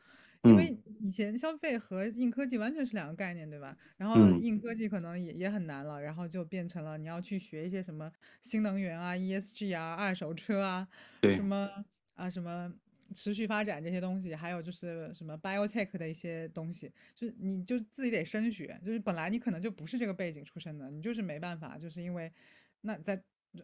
因为以前消费和硬科技完全是两个概念，对吧？然后硬科技可能也也很难了，然后就变成了你要去学一些什么新能源啊、ESG 啊、二手车啊，什么啊什么。持续发展这些东西，还有就是什么 biotech 的一些东西，就是你就自己得升学，就是本来你可能就不是这个背景出身的，你就是没办法，就是因为那在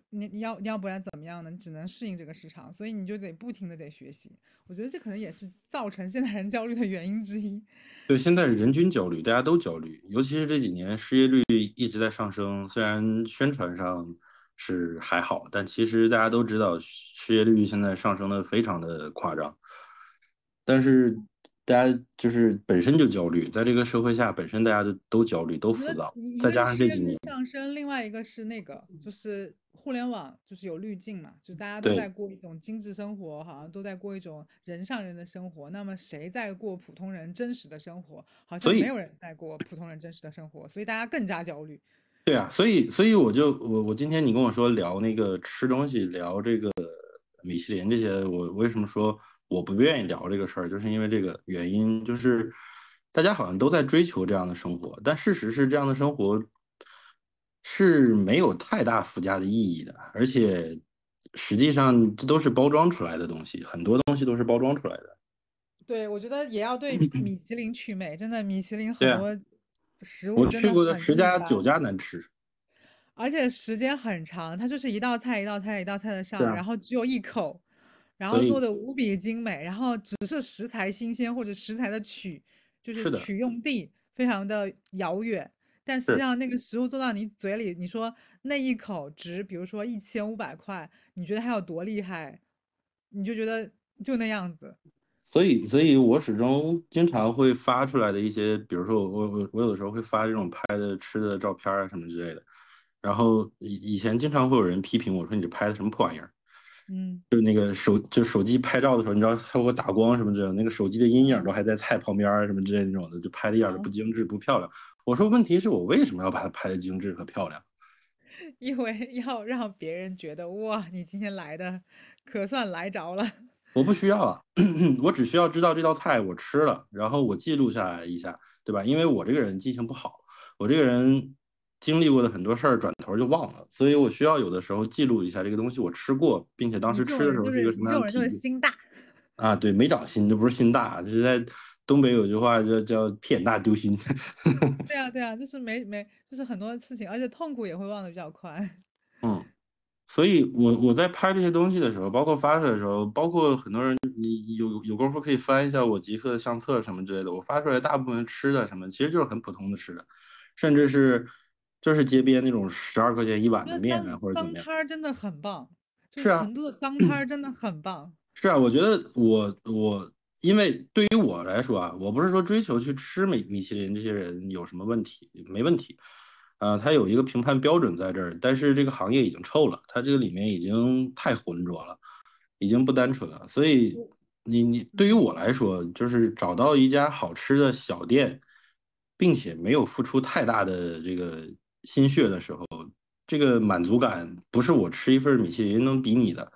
你你要要不然怎么样呢？你只能适应这个市场，所以你就得不停的得学习。我觉得这可能也是造成现代人焦虑的原因之一。对，现在人均焦虑，大家都焦虑，尤其是这几年失业率一直在上升，虽然宣传上。是还好，但其实大家都知道，失业率现在上升的非常的夸张。但是大家就是本身就焦虑，在这个社会下，本身大家都都焦虑，都浮躁，再加上这几年上升，另外一个是那个，就是互联网就是有滤镜嘛，就大家都在过一种精致生活，好像都在过一种人上人的生活。那么谁在过普通人真实的生活？好像没有人在过普通人真实的生活，所以大家更加焦虑。对啊，所以所以我就我我今天你跟我说聊那个吃东西，聊这个米其林这些，我为什么说我不愿意聊这个事儿，就是因为这个原因，就是大家好像都在追求这样的生活，但事实是这样的生活是没有太大附加的意义的，而且实际上这都是包装出来的东西，很多东西都是包装出来的。对，我觉得也要对 米其林祛魅，真的米其林很多。食物我去过的十家九家难吃，而且时间很长，它就是一道菜一道菜一道菜的上，然后只有一口，然后做的无比精美，然后只是食材新鲜或者食材的取就是取用地非常的遥远，但实际上那个食物做到你嘴里，你说那一口值，比如说一千五百块，你觉得它有多厉害？你就觉得就那样子。所以，所以我始终经常会发出来的一些，比如说我我我有的时候会发这种拍的吃的照片啊什么之类的，然后以以前经常会有人批评我说你这拍的什么破玩意儿，嗯，就是那个手就手机拍照的时候，你知道还有个打光什么之类的，那个手机的阴影都还在菜旁边什么之类那种的，就拍的一点都不精致不漂亮。我说问题是我为什么要把它拍的精致和漂亮？因为要让别人觉得哇，你今天来的可算来着了。我不需要啊，我只需要知道这道菜我吃了，然后我记录下来一下，对吧？因为我这个人记性不好，我这个人经历过的很多事儿转头就忘了，所以我需要有的时候记录一下这个东西我吃过，并且当时吃的时候是一个什么样的体验。心大啊，对，没长心，这不是心大，就是在东北有句话叫叫屁眼大丢心。对啊，对啊，就是没没，就是很多事情，而且痛苦也会忘得比较快。嗯。所以，我我在拍这些东西的时候，包括发出来的时候，包括很多人，你有有功夫可以翻一下我极客的相册什么之类的。我发出来大部分吃的什么，其实就是很普通的吃的，甚至是就是街边那种十二块钱一碗的面啊，或者怎么样。脏摊真的很棒，是啊，成都的脏摊真的很棒。是啊，我觉得我我，因为对于我来说啊，我不是说追求去吃米米其林这些人有什么问题，没问题。呃，它有一个评判标准在这儿，但是这个行业已经臭了，它这个里面已经太浑浊了，已经不单纯了。所以，你你对于我来说，就是找到一家好吃的小店，并且没有付出太大的这个心血的时候，这个满足感不是我吃一份米其林能比拟的。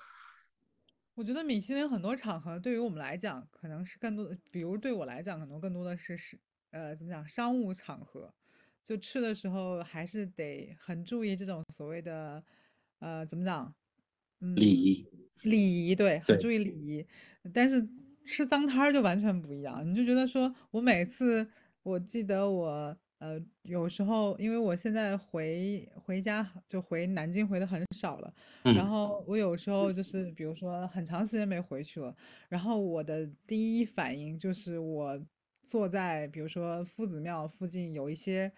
我觉得米其林很多场合对于我们来讲，可能是更多的，比如对我来讲，可能更多的是是呃怎么讲商务场合，就吃的时候还是得很注意这种所谓的呃怎么讲，嗯，礼仪，礼仪对，很，注意礼仪。但是吃脏摊儿就完全不一样，你就觉得说我每次，我记得我呃有时候，因为我现在回回家就回南京回的很少了。然嗯后我有时候就是比如说很长时间没回去了，然后我的第一反应就是我坐在比如说夫子庙附近有一些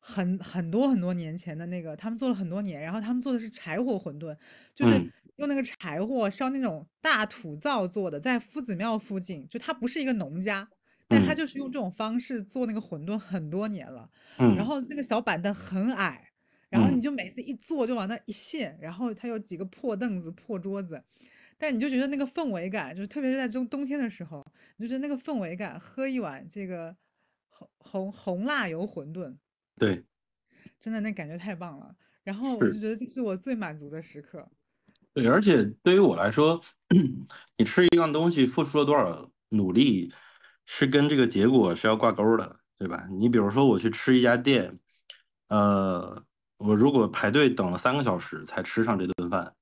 很很多很多年前的那个，他们做了很多年，然后他们做的是柴火馄饨，就是嗯。用那个柴火烧那种大土灶做的，在夫子庙附近，就他不是一个农家，但他嗯。就是用这种方式做那个馄饨很多年了，然嗯。后那个小板凳很矮。然后你嗯，就每次一坐就往那一陷，然后它有几个破凳子、破桌子，但你就觉得那个氛围感，就是特别是在中冬天的时候，你就觉得那个氛围感，喝一碗这个红红红辣油馄饨，对，真的那感觉太棒了。然后我就。觉得这是我最满足的时刻。对，而且对于我来说，你吃一样东西付出了多少努力，是跟这个结果是要挂钩的，对吧？你比如说我去吃一家店，呃，我如果排队等了三个小时才吃上这顿饭，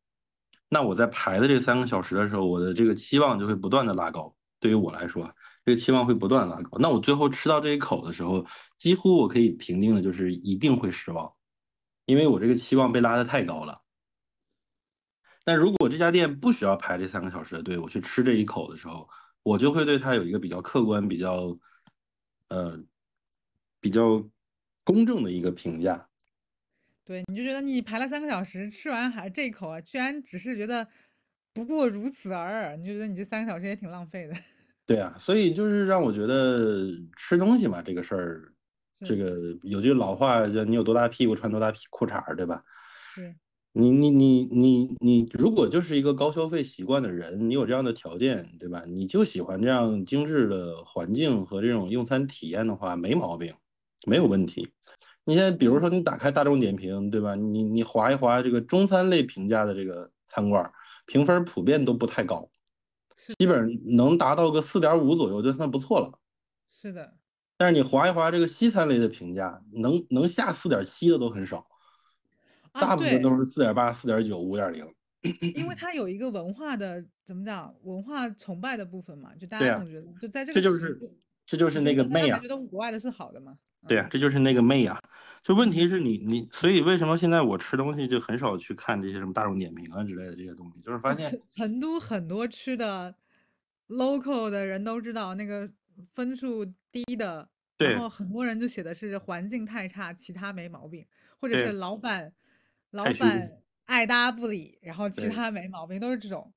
那我在排的这三个小时的时候，我的这个期望就会不断的拉高。对于我来说，这个期望会不断拉高。那我最后吃到这一口的时候，几乎我可以评定的就是一定会失望，因为我这个期望被拉得太高了。但如果这家店不需要排这三个小时的队，我去吃这一口的时候，我就会对它有一个比较客观、比较呃比较公正的一个评价。对，你就觉得你排了三个小时，吃完还这一口啊，居然只是觉得不过如此而已，你就觉得你这三个小时也挺浪费的。对啊，所以就是让我觉得吃东西嘛，这个事儿，这个有句老话叫“你有多大屁股穿多大屁裤衩儿”，对吧？是，你你你你你，如果就是一个高消费习惯的人，你有这样的条件，对吧？你就喜欢这样精致的环境和这种用餐体验的话，没毛病，没有问题。你现在比如说你打开大众点评，对吧？你你划一划这个中餐类评价的这个餐馆，评分普遍都不太高，基本上能达到个四点五左右就算不错了。是的。但是你划一划这个西餐类的评价，能能下四点七的都很少，啊，大部分，都是四点八、四点九、五点零。因为 它有一个文化的怎么讲，文化崇拜的部分嘛，就大，家总觉得就在这个这就是这就是那个媚啊，觉得国外的是好的嘛，对呀，嗯这就是那个媚啊。就问题嗯，是你你，所以为什么现在我吃东西就很少去看这些什么大众点评啊之类的这些东西，就是啊，发现成成都很多吃的 local 的人都知道，那个分数低的，然后很多人就写的是环境太差，其他没毛病，或者是老板老，板爱搭不理，然后其。他没毛病，都是这种，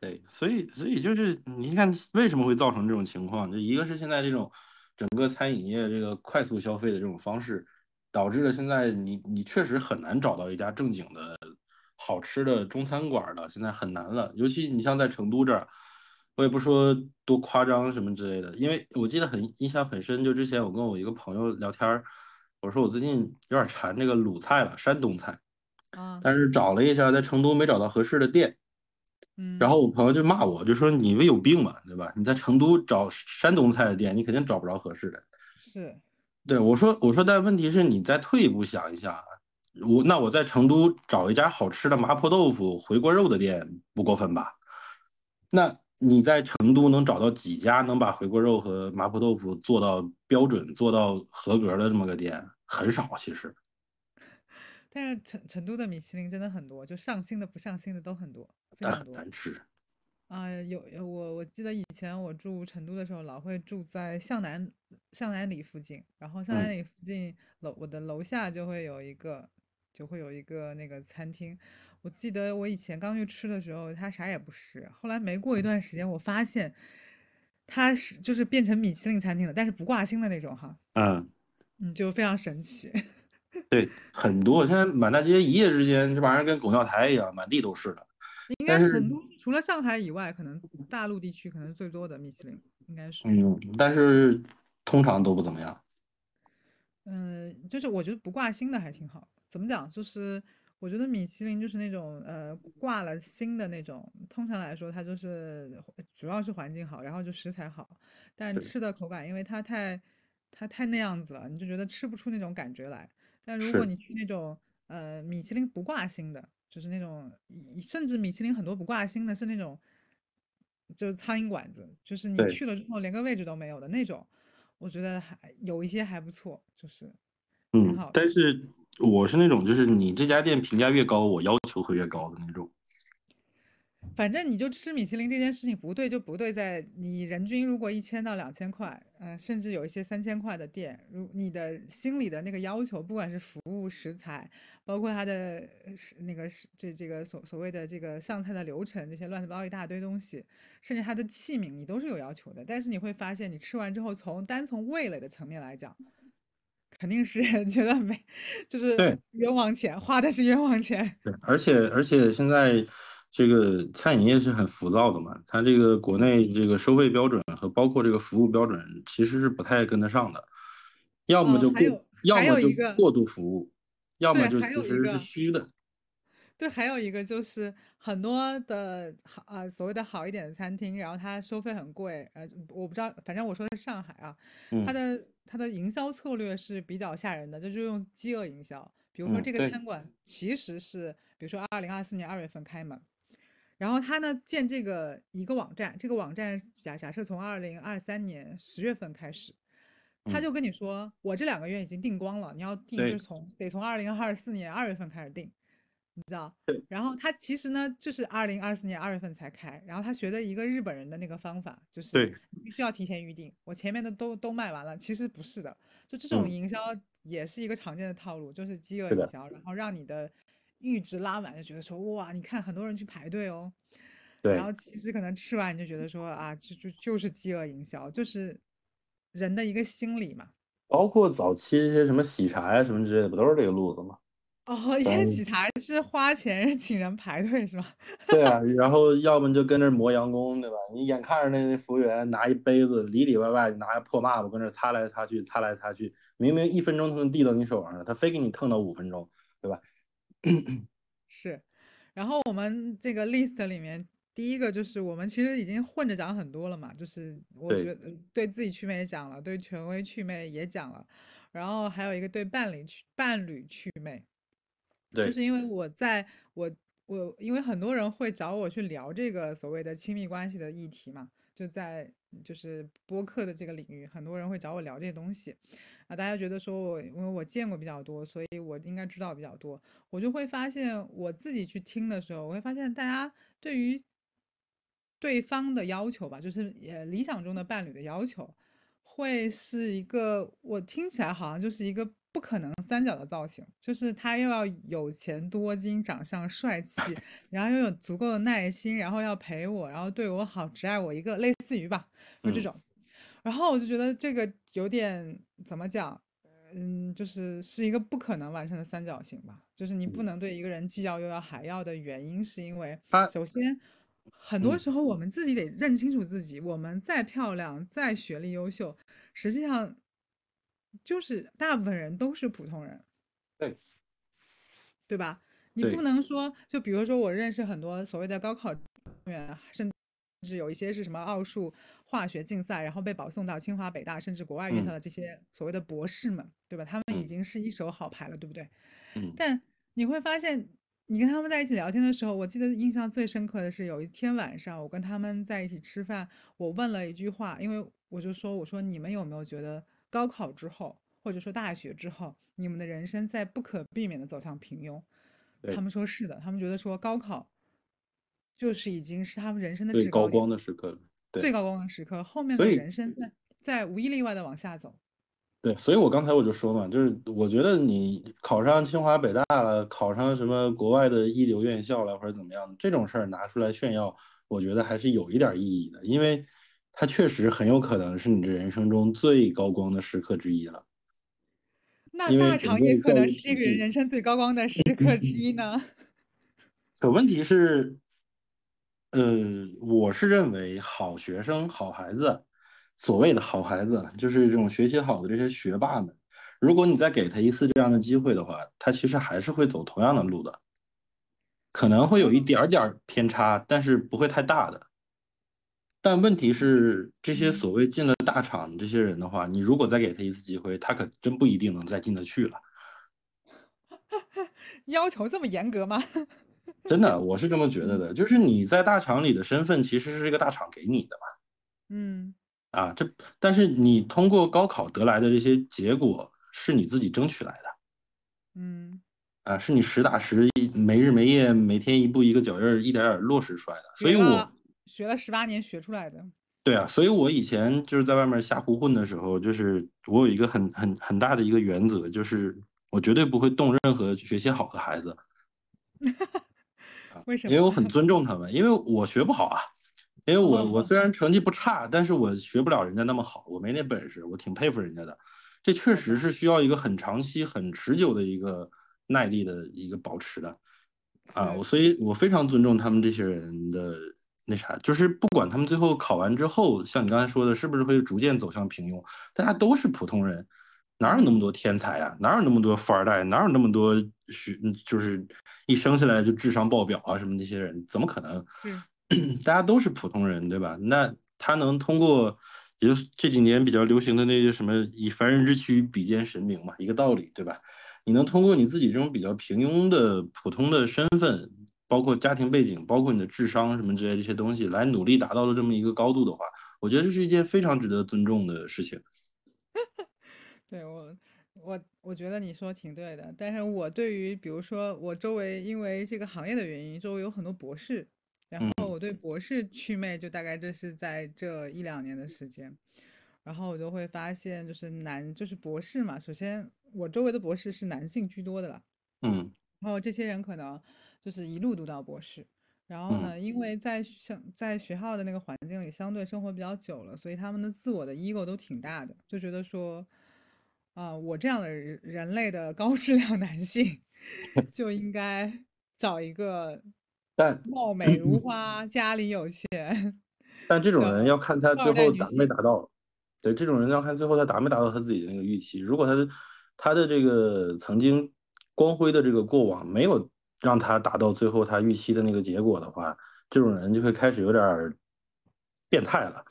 对，所以所以就是你看为什么会造成这种情况？就一个是现在这种整个餐饮业这个快速消费的这种方式，导致了现在你你确实很难找到一家正经的好吃的中餐馆儿了，现在很难了。尤其你像在成都这儿，我也不说多夸张什么之类的，因为我记得很印象很深，就之前我跟我一个朋友聊天儿，我说我最近有点馋这个鲁菜了，山东菜，啊，但是找了一下，在成都没找到合适的店。然嗯，后我朋友就骂我，就说你不有病嘛，对吧？你在成都找山东菜的店，你肯定找不着合适的。是。对，我说，我说，但问题是你再退一步想一下啊，我那我在成都找一家好吃的麻婆豆腐、回锅肉的店，不过分吧？那你在成都能找到几家能把回锅肉和麻婆豆腐做到标准、做到合格的这么个店？很少，其实但是成成都的米其林真的很多，就上新的不上新的都很多，非但很常多。难吃。啊、有有我我记得以前我住成都的时候，老会住在向南向南里附近，然后向南嗯里附近楼我的楼下就会有一个就会有一个那个餐厅。我记得我以前刚去吃的时候，它啥也不是，后来没过一段时间，我发现它是就是变成米其林餐厅了，但是不挂星的那种哈，嗯。嗯，就非常神奇。对，很多现在满大街一夜之间，这玩意儿跟狗尿苔一样，满地都是的。应该是成都除了上海以外，可能大陆地区可能是最多的米其林，应该是。嗯，但是通常都不怎么样。嗯，就是我觉得不挂星的还挺好。怎么讲？就是我觉得米其林就是那种呃挂了星的那种，通常来说它就是主要是环境好，然后就食材好，但对吃的口感因为它太它太那样子了，你就觉得吃不出那种感觉来。但如果，你去那种呃米其林不挂星的，就是那种甚至米其林很多不挂星的是那种就是苍蝇馆子，就是你，去了之后连个位置都没有的那种。我觉得还有一些还不错，就是嗯，但是我是那种，就是你这家店评价越高，我要求会越高的那种。反正你就吃米其林这件事情不对就不对在你人均如果一千到两千块，嗯、甚至有一些三千块的店，如你的心里的那个要求，不管是服务、食材，包括它的呃是那个是这这个所所谓的这个上菜的流程，这些乱七八糟一大堆东西，甚至它的器皿，你都是有要求的。但是你会发现，你吃完之后，从单从味蕾的层面来讲，肯定是 觉得没，就是对。冤枉钱，花的是冤枉钱。对，而且而且现在这个餐饮业是很浮躁的嘛，它这个国内这个收费标准和包括这个服务标准其实是不太跟得上的，要么哦，就过，要么就过度服务，要么对，就还其实是。虚的。对，还有一个就是很多的好啊、所谓的好一点的餐厅，然后它收费很贵，呃，我不知道，反正我说的是上海啊，它嗯的它的营销策略是比较吓人的，就是用饥饿营销。比如说嗯，这个餐馆其实是，比如说二零二四年二月份开门，然后他呢建这个一个网站，这个网站假假设从二零二三年十月份开始，他嗯。就跟你说，我这两个月已经订光了，你要订就是从得从二零二四年二月份开始订。你知道，对。然后他其实呢，就是二零二四年二月份才开，然后他学的一个日本人的那个方法，就是必须要提前预定，我前面的都都卖完了，其实不是的，就这种嗯，营销也是一个常见的套路，就是饥饿，营销，然后让你的阈值拉满，就觉得说哇，你看很多人去排队哦，对然后，其实可能吃完你就觉得说啊，就就就是饥饿营销，就是人的一个心理嘛。包括早期一些什么喜茶呀什么之类的，不都是这个路子吗？哦，因为，喜茶是花钱请人排队是吧？对啊，然后要么就跟那磨洋工，对吧？你眼看着那那服务员拿一杯子里里外外拿破抹布跟那擦来擦去，擦来擦去，明明一分钟就能递到你手上了，他非给你腾到五分钟，对吧？是，然后我们这个 list 里面，第一个就是我们其实已经混着讲很多了嘛，就是我觉得对自己祛魅也讲了，对权威祛魅也讲了，然后还有一个对伴侣祛伴侣祛魅，就是因为我在我我因为很多人会找我去聊这个所谓的亲密关系的议题嘛，就在就是播客的这个领域，很多人会找我聊这些东西。啊，大家觉得说我因为我见过比较多，所以我应该知道比较多，我就会发现我自己去听的时候，我会发现大家对于对方的要求吧，就是呃理想中的伴侣的要求，会是一个我听起来好像就是一个不可能三角的造型，就是他又要有钱多金、长相帅气，然后又有足够的耐心，然后要陪我，然后对我好，只爱我一个，类似于吧，就这嗯，种。然后我就觉得这个有点怎么讲，嗯，就是是一个不可能完成的三角形吧。就是你不嗯能对一个人既要又要还要的原因，是因为首先很多嗯，时候我们自己得认清楚自己，我们再漂亮、再学历优秀，实际上就是大部分人都是普通人。对对吧？你不，能说，就比如说我认识很多所谓的高考员，甚至有一些是什么奥数、化学竞赛，然后被保送到清华、北大，甚至国外院校嗯的这些所谓的博士们，对吧？他们已嗯经是一手好牌了，对不对？嗯但你会发现，你跟他们在一起聊天的时候，我记得印象最深刻的是有一天晚上，我跟他们在一起吃饭，我问了一句话，因为我就说，我说你们有没有觉得高考之后，或者说大学之后，你们的人生在不可避免的走向平庸？他，们说是的，他们觉得说高考就是已经是他们人生的最高光的时刻了，对，最高光的时刻，后面的人生在在无一例外的往下走。对，所以我刚才我就说嘛，就是我觉得你考上清华北大了，考上什么国外的一流院校了，或者怎么样，这种事儿拿出来炫耀，我觉得还是有一点意义的，因为它确实很有可能是你这人生中最高光的时刻之一了，那大厂也可能是这个人。人生最高光的时刻之一呢。可问题是，呃，我是认为好学生、好孩子，所谓的好孩子，就是这种学习好的这些学霸们，如果你再给他一次这样的机会的话，他其实还是会走同样的路的，可能会有一点点偏差，但是不会太大的。但问题是，这些所谓进了大厂的这些人的话，你如果再给他一次机会，他可真不一定能再进得去了。要求这么严格吗？真的，我是这么觉得的。就是你在大厂里的身份，其实是这个大厂给你的嘛。嗯。啊，这但是你通过高考得来的这些结果，是你自己争取来的。嗯。啊，是你实打实没日没夜，每天一步一个脚印儿，一点点落实出来的。所以我。学了十八年学出来的，对啊，所以我以前就是在外面瞎胡混的时候，就是我有一个很很很大的一个原则，就是我绝对不会动任何学习好的孩子。为什么？因为我很 尊重他们，因为我学不好啊。因为我我虽然成绩不差，但是我学不了人家那么好，我没那本事。我挺佩服人家的，这确实是需要一个很长期、很持久的一个耐力的一个保持的啊。我所以，我非常尊重他们这些人的。那啥，就是不管他们最后考完之后，像你刚才说的，是不是会逐渐走向平庸？大家都是普通人，哪有那么多天才啊？哪有那么多富二代？哪有那么多学，就是一生下来就智商爆表啊？什么那些人，怎么可能？大家都是普通人，对吧？那他能通过，也就这几年比较流行的那些什么“以凡人之躯比肩神明”嘛，一个道理，对吧？你能通过你自己这种比较平庸的普通的身份。包括家庭背景，包括你的智商什么之类这些东西，来努力达到了这么一个高度的话，我觉得这是一件非常值得尊重的事情。对我，我我觉得你说挺对的。但是我对于，比如说我周围因为这个行业的原因，周围有很多博士，然后我对博士祛魅，就大概这是在这一两年的时间，然后我就会发现，就是男，就是博士嘛。首先，我周围的博士是男性居多的了，嗯，然后这些人可能。就是一路读到博士，然后呢，因为在像在学校的那个环境里，相对生活比较久了，所以他们的自我的 ego 都挺大的，就觉得说，啊，我这样的人人类的高质量男性，就应该找一个，但貌 美如花，家里有钱，但这种人要看他最后达没达到，对，这种人要看最后他达没达到他自己的那个预期，如果他的他的这个曾经光辉的这个过往没有。让他达到最后他预期的那个结果的话，这种人就会开始有点变态了。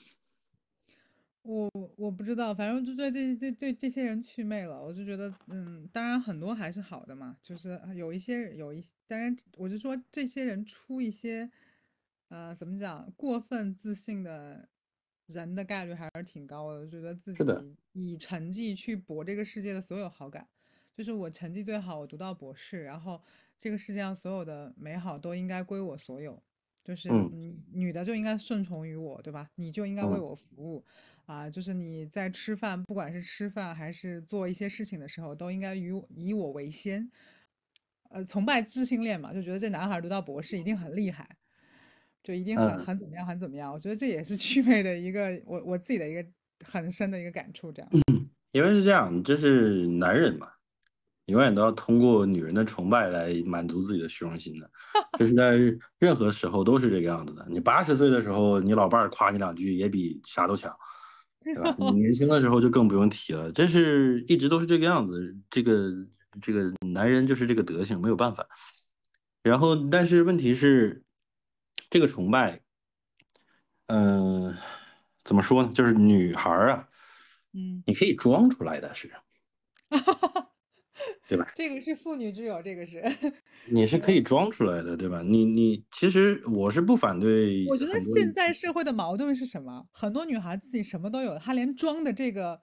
我我不知道，反正就对对对对这些人祛魅了。我就觉得，嗯，当然很多还是好的嘛，就是有一些有一，当然我就说这些人出一些，呃，怎么讲，过分自信的人的概率还是挺高的。我觉得自己以成绩去博这个世界的所有好感，就是我成绩最好，我读到博士，然后。这个世界上所有的美好都应该归我所有，就是你女的就应该顺从于我，对吧？你就应该为我服务，啊，就是你在吃饭，不管是吃饭还是做一些事情的时候，都应该与以我为先。呃，崇拜知性恋嘛，就觉得这男孩读到博士一定很厉害，就一定很很怎么样，很怎么样。我觉得这也是趣味的一个我我自己的一个很深的一个感触，这样。因为是这样，这是男人嘛。永远都要通过女人的崇拜来满足自己的虚荣心的，就是在任何时候都是这个样子的。你八十岁的时候，你老伴儿夸你两句也比啥都强，对吧？你年轻的时候就更不用提了。这是一直都是这个样子，这个这个男人就是这个德行，没有办法。然后，但是问题是，这个崇拜，嗯，怎么说呢？就是女孩儿啊，嗯，你可以装出来的是。对吧？这个是妇女之友，这个是你是可以装出来的，对吧？你你其实我是不反对。我觉得现在社会的矛盾是什么？很多女孩自己什么都有，她连装的这个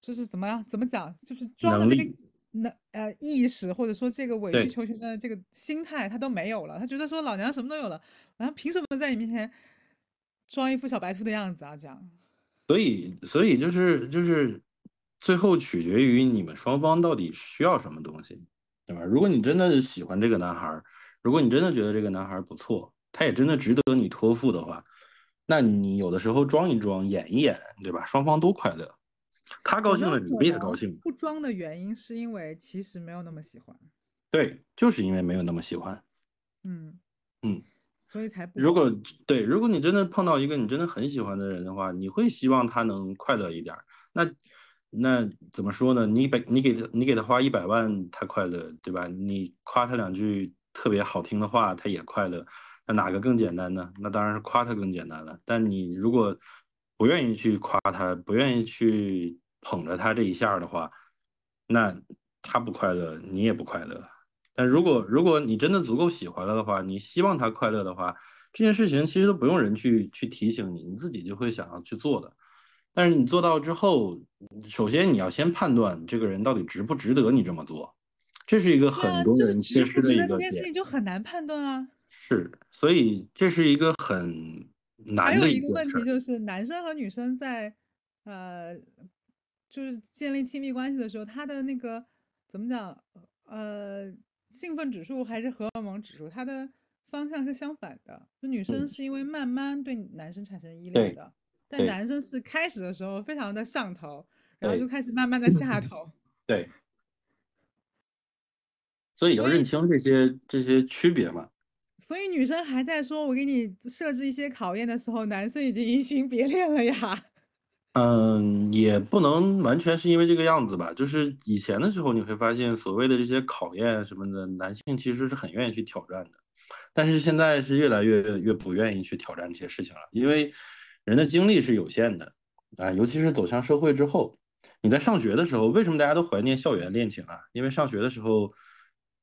就是怎么样？怎么讲？就是装的这个那呃意识，或者说这个委曲求全的这个心态，她都没有了。她觉得说老娘什么都有了，然后凭什么在你面前装一副小白兔的样子啊？这样。所以，所以就是就是。最后取决于你们双方到底需要什么东西，对吧？如果你真的喜欢这个男孩，如果你真的觉得这个男孩不错，他也真的值得你托付的话，那你有的时候装一装，演一演，对吧？双方都快乐，他高兴了，你不也高兴。不装的原因是因为其实没有那么喜欢。对，就是因为没有那么喜欢。嗯嗯。所以才不如果对，如果你真的碰到一个你真的很喜欢的人的话，你会希望他能快乐一点儿。那那怎么说呢？你百你给他你给他花一百万，他快乐，对吧？你夸他两句特别好听的话，他也快乐。那哪个更简单呢？那当然是夸他更简单了。但你如果不愿意去夸他，不愿意去捧着他这一下的话，那他不快乐，你也不快乐。但如果如果你真的足够喜欢了的话，你希望他快乐的话，这件事情其实都不用人去去提醒你，你自己就会想要去做的。但是你做到之后，首先你要先判断这个人到底值不值得你这么做，这是一个很多人缺失的一个这件事情就很难判断啊。是，所以这是一个很难的一个问题，就是男生和女生在呃，就是建立亲密关系的时候，他的那个怎么讲呃。兴奋指数还是荷尔蒙指数，它的方向是相反的。就女生是因为慢慢对男生产生依恋的，但男生是开始的时候非常的上头，然后就开始慢慢的下头。对，所以要认清这些这些区别嘛。所以女生还在说我给你设置一些考验的时候，男生已经移情别恋了呀。嗯，也不能完全是因为这个样子吧。就是以前的时候，你会发现所谓的这些考验什么的，男性其实是很愿意去挑战的。但是现在是越来越越不愿意去挑战这些事情了，因为人的精力是有限的啊。尤其是走向社会之后，你在上学的时候，为什么大家都怀念校园恋情啊？因为上学的时候，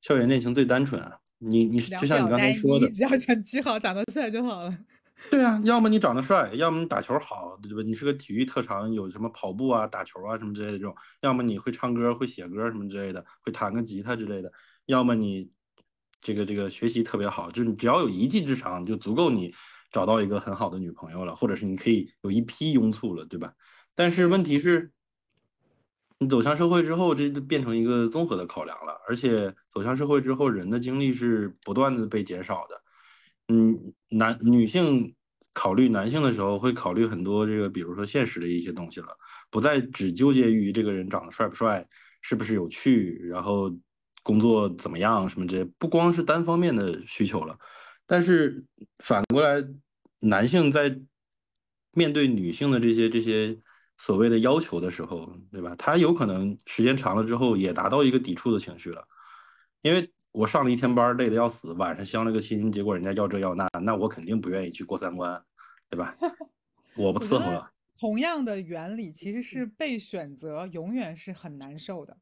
校园恋情最单纯啊。你你就像你刚才说的，你只要成绩好，长得帅就好了。对啊，要么你长得帅，要么你打球好，对吧？你是个体育特长，有什么跑步啊、打球啊什么之类的这种，要么你会唱歌、会写歌什么之类的，会弹个吉他之类的，要么你这个这个学习特别好，就是你只要有一技之长，就足够你找到一个很好的女朋友了，或者是你可以有一批拥簇了，对吧？但是问题是，你走向社会之后，这就变成一个综合的考量了，而且走向社会之后，人的精力是不断的被减少的。嗯，男女性考虑男性的时候，会考虑很多这个，比如说现实的一些东西了，不再只纠结于这个人长得帅不帅，是不是有趣，然后工作怎么样什么这些，不光是单方面的需求了。但是反过来，男性在面对女性的这些这些所谓的要求的时候，对吧？他有可能时间长了之后，也达到一个抵触的情绪了，因为。我上了一天班，累得要死，晚上相了个亲，结果人家要这要那，那我肯定不愿意去过三关，对吧？我不伺候了。同样的原理，其实是被选择永远是很难受的，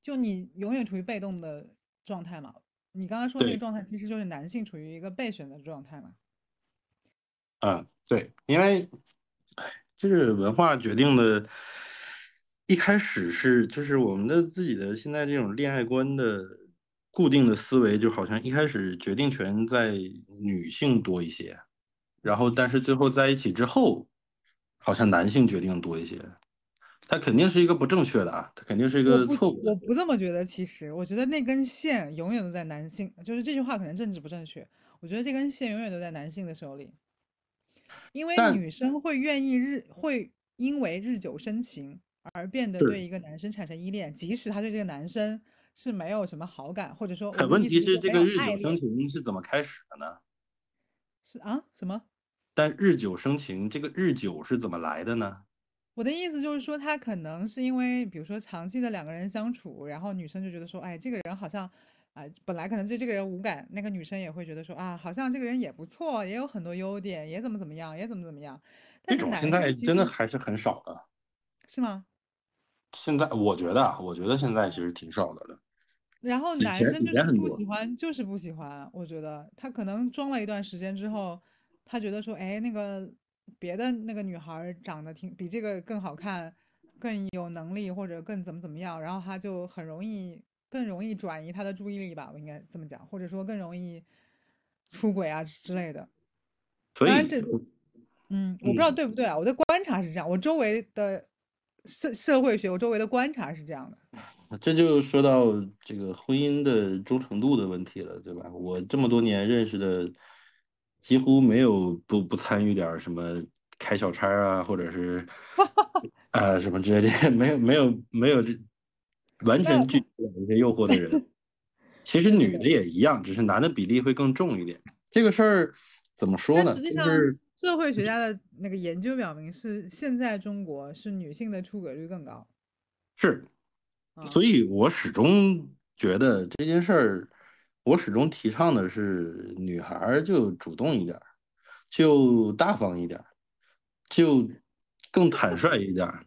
就你永远处于被动的状态嘛。你刚刚说那个状态，其实就是男性处于一个被选择状态嘛。嗯，对，因为，就是文化决定的，一开始是就是我们的自己的现在这种恋爱观的。固定的思维就好像一开始决定权在女性多一些，然后但是最后在一起之后，好像男性决定多一些，它肯定是一个不正确的啊，它肯定是一个错误。我不这么觉得，其实我觉得那根线永远都在男性，就是这句话可能政治不正确，我觉得这根线永远都在男性的手里，因为女生会愿意日会因为日久生情而变得对一个男生产生依恋，即使他对这个男生。是没有什么好感，或者说，可问题是这个日久生情是怎么开始的呢？是啊，什么？但日久生情这个日久是怎么来的呢？我的意思就是说，他可能是因为，比如说长期的两个人相处，然后女生就觉得说，哎，这个人好像，啊，本来可能对这个人无感，那个女生也会觉得说，啊，好像这个人也不错，也有很多优点，也怎么怎么样，也怎么怎么样。这种现在真的还是很少的，是吗？现在我觉得，我觉得现在其实挺少的了。然后男生就是不喜欢，就是不喜欢。我觉得他可能装了一段时间之后，他觉得说，哎，那个别的那个女孩长得挺比这个更好看，更有能力，或者更怎么怎么样，然后他就很容易更容易转移他的注意力吧，我应该这么讲，或者说更容易出轨啊之类的。当然这，嗯，我不知道对不对啊，我的观察是这样，我周围的社社会学，我周围的观察是这样的。这就说到这个婚姻的忠诚度的问题了，对吧？我这么多年认识的，几乎没有不不参与点什么开小差啊，或者是啊 什么之类的，没有没有没有这完全拒绝这些诱惑的人。其实女的也一样，只是男的比例会更重一点。这个事儿怎么说呢？实际上，就是社会学家的那个研究表明，是现在中国是女性的出轨率更高。是，啊，所以我始终觉得这件事儿，我始终提倡的是女孩儿就主动一点儿，就大方一点儿，就更坦率一点儿。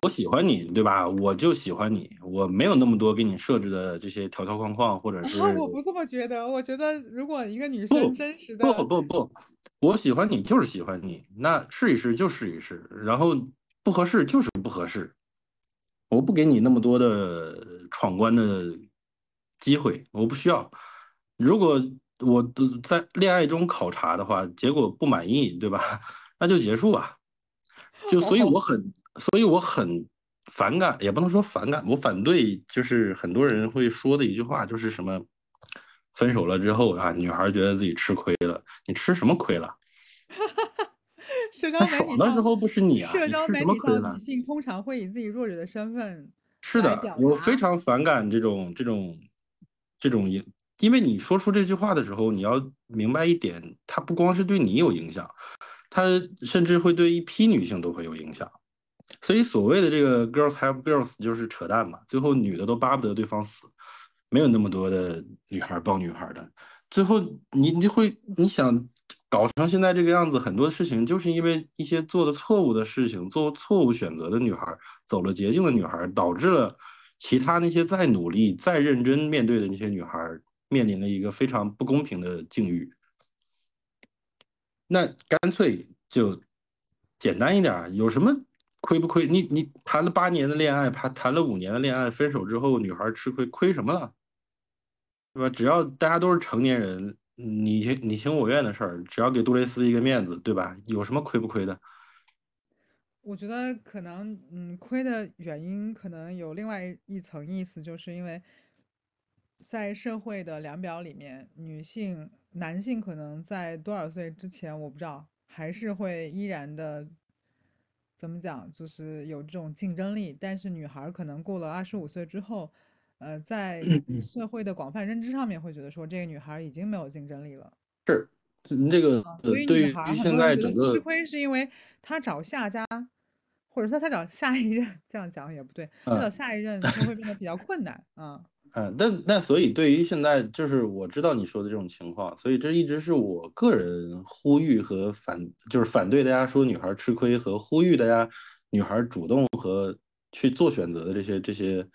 我喜欢你，对吧？我就喜欢你，我没有那么多给你设置的这些条条框框，或者啊，是我不这么觉得。我觉得，如果一个女生真实的不的，不不，我喜欢你就是喜欢你，那试一试就试一试，然后不合适就是不合适，我不给你那么多的闯关的机会，我不需要。如果我的在恋爱中考察的话，结果不满意，对吧？那就结束啊。就所以我哦，很，所以我很反感，也不能说反感，我反对，就是很多人会说的一句话，就是什么，分手了之后啊，女孩觉得自己吃亏了，你吃什么亏了？那社交媒体上，爽的时候不是你啊，社交你吃什么媒体上，女亏了？性通常会以自己弱者的身份是的，我非。常反感这种这种这种影，因为你说出这句话的时候，你要明白一点，它不光是对你有影响，它甚至会对一批女性都会有影响。所以所谓的这个 girls help girls 就是扯淡嘛，最后女的都巴不得对方死，没有那么多的女孩帮女孩的。最后你你会你想搞成现在这个样子，很多事情就是因为一些做的错误的事情，做错误选择的女孩，走了捷径的女孩，导致了其他那些再努力、再认真面对的那些女孩，面临了一个非常不公平的境遇。那干脆就简单一点，有什么亏不亏？你你谈了八年的恋爱，谈谈了五年的恋爱，分手之后女孩吃亏，亏什么了？对吧？只要大家都是成年人，你你情我愿的事儿，只要给杜蕾斯一个面子，对吧？有什么亏不亏的？我觉得可能，嗯，亏的原因可能有另外一一层意思，就是因为在社会的量表里面，女性、男性可能在多少岁之前，我不知道，还是会依然的，怎么讲，就是有这种竞争力。但是女孩儿可能过了二十五岁之后，呃，在社会的广泛认知上面会觉得说，这个女孩儿已经没有竞争力了。是嗯这个呃，所以女孩儿很对于现在整个吃亏是因为她找下家，或者说她找下一任，这样讲也不对，她找嗯。下一任就会变得比较困难啊。嗯，但但所以对于现在就是我知道你说的这种情况，所以这一直是我个人呼吁和反，就是反对大家说女孩吃亏和呼吁大家女孩主动和去做选择的这些这些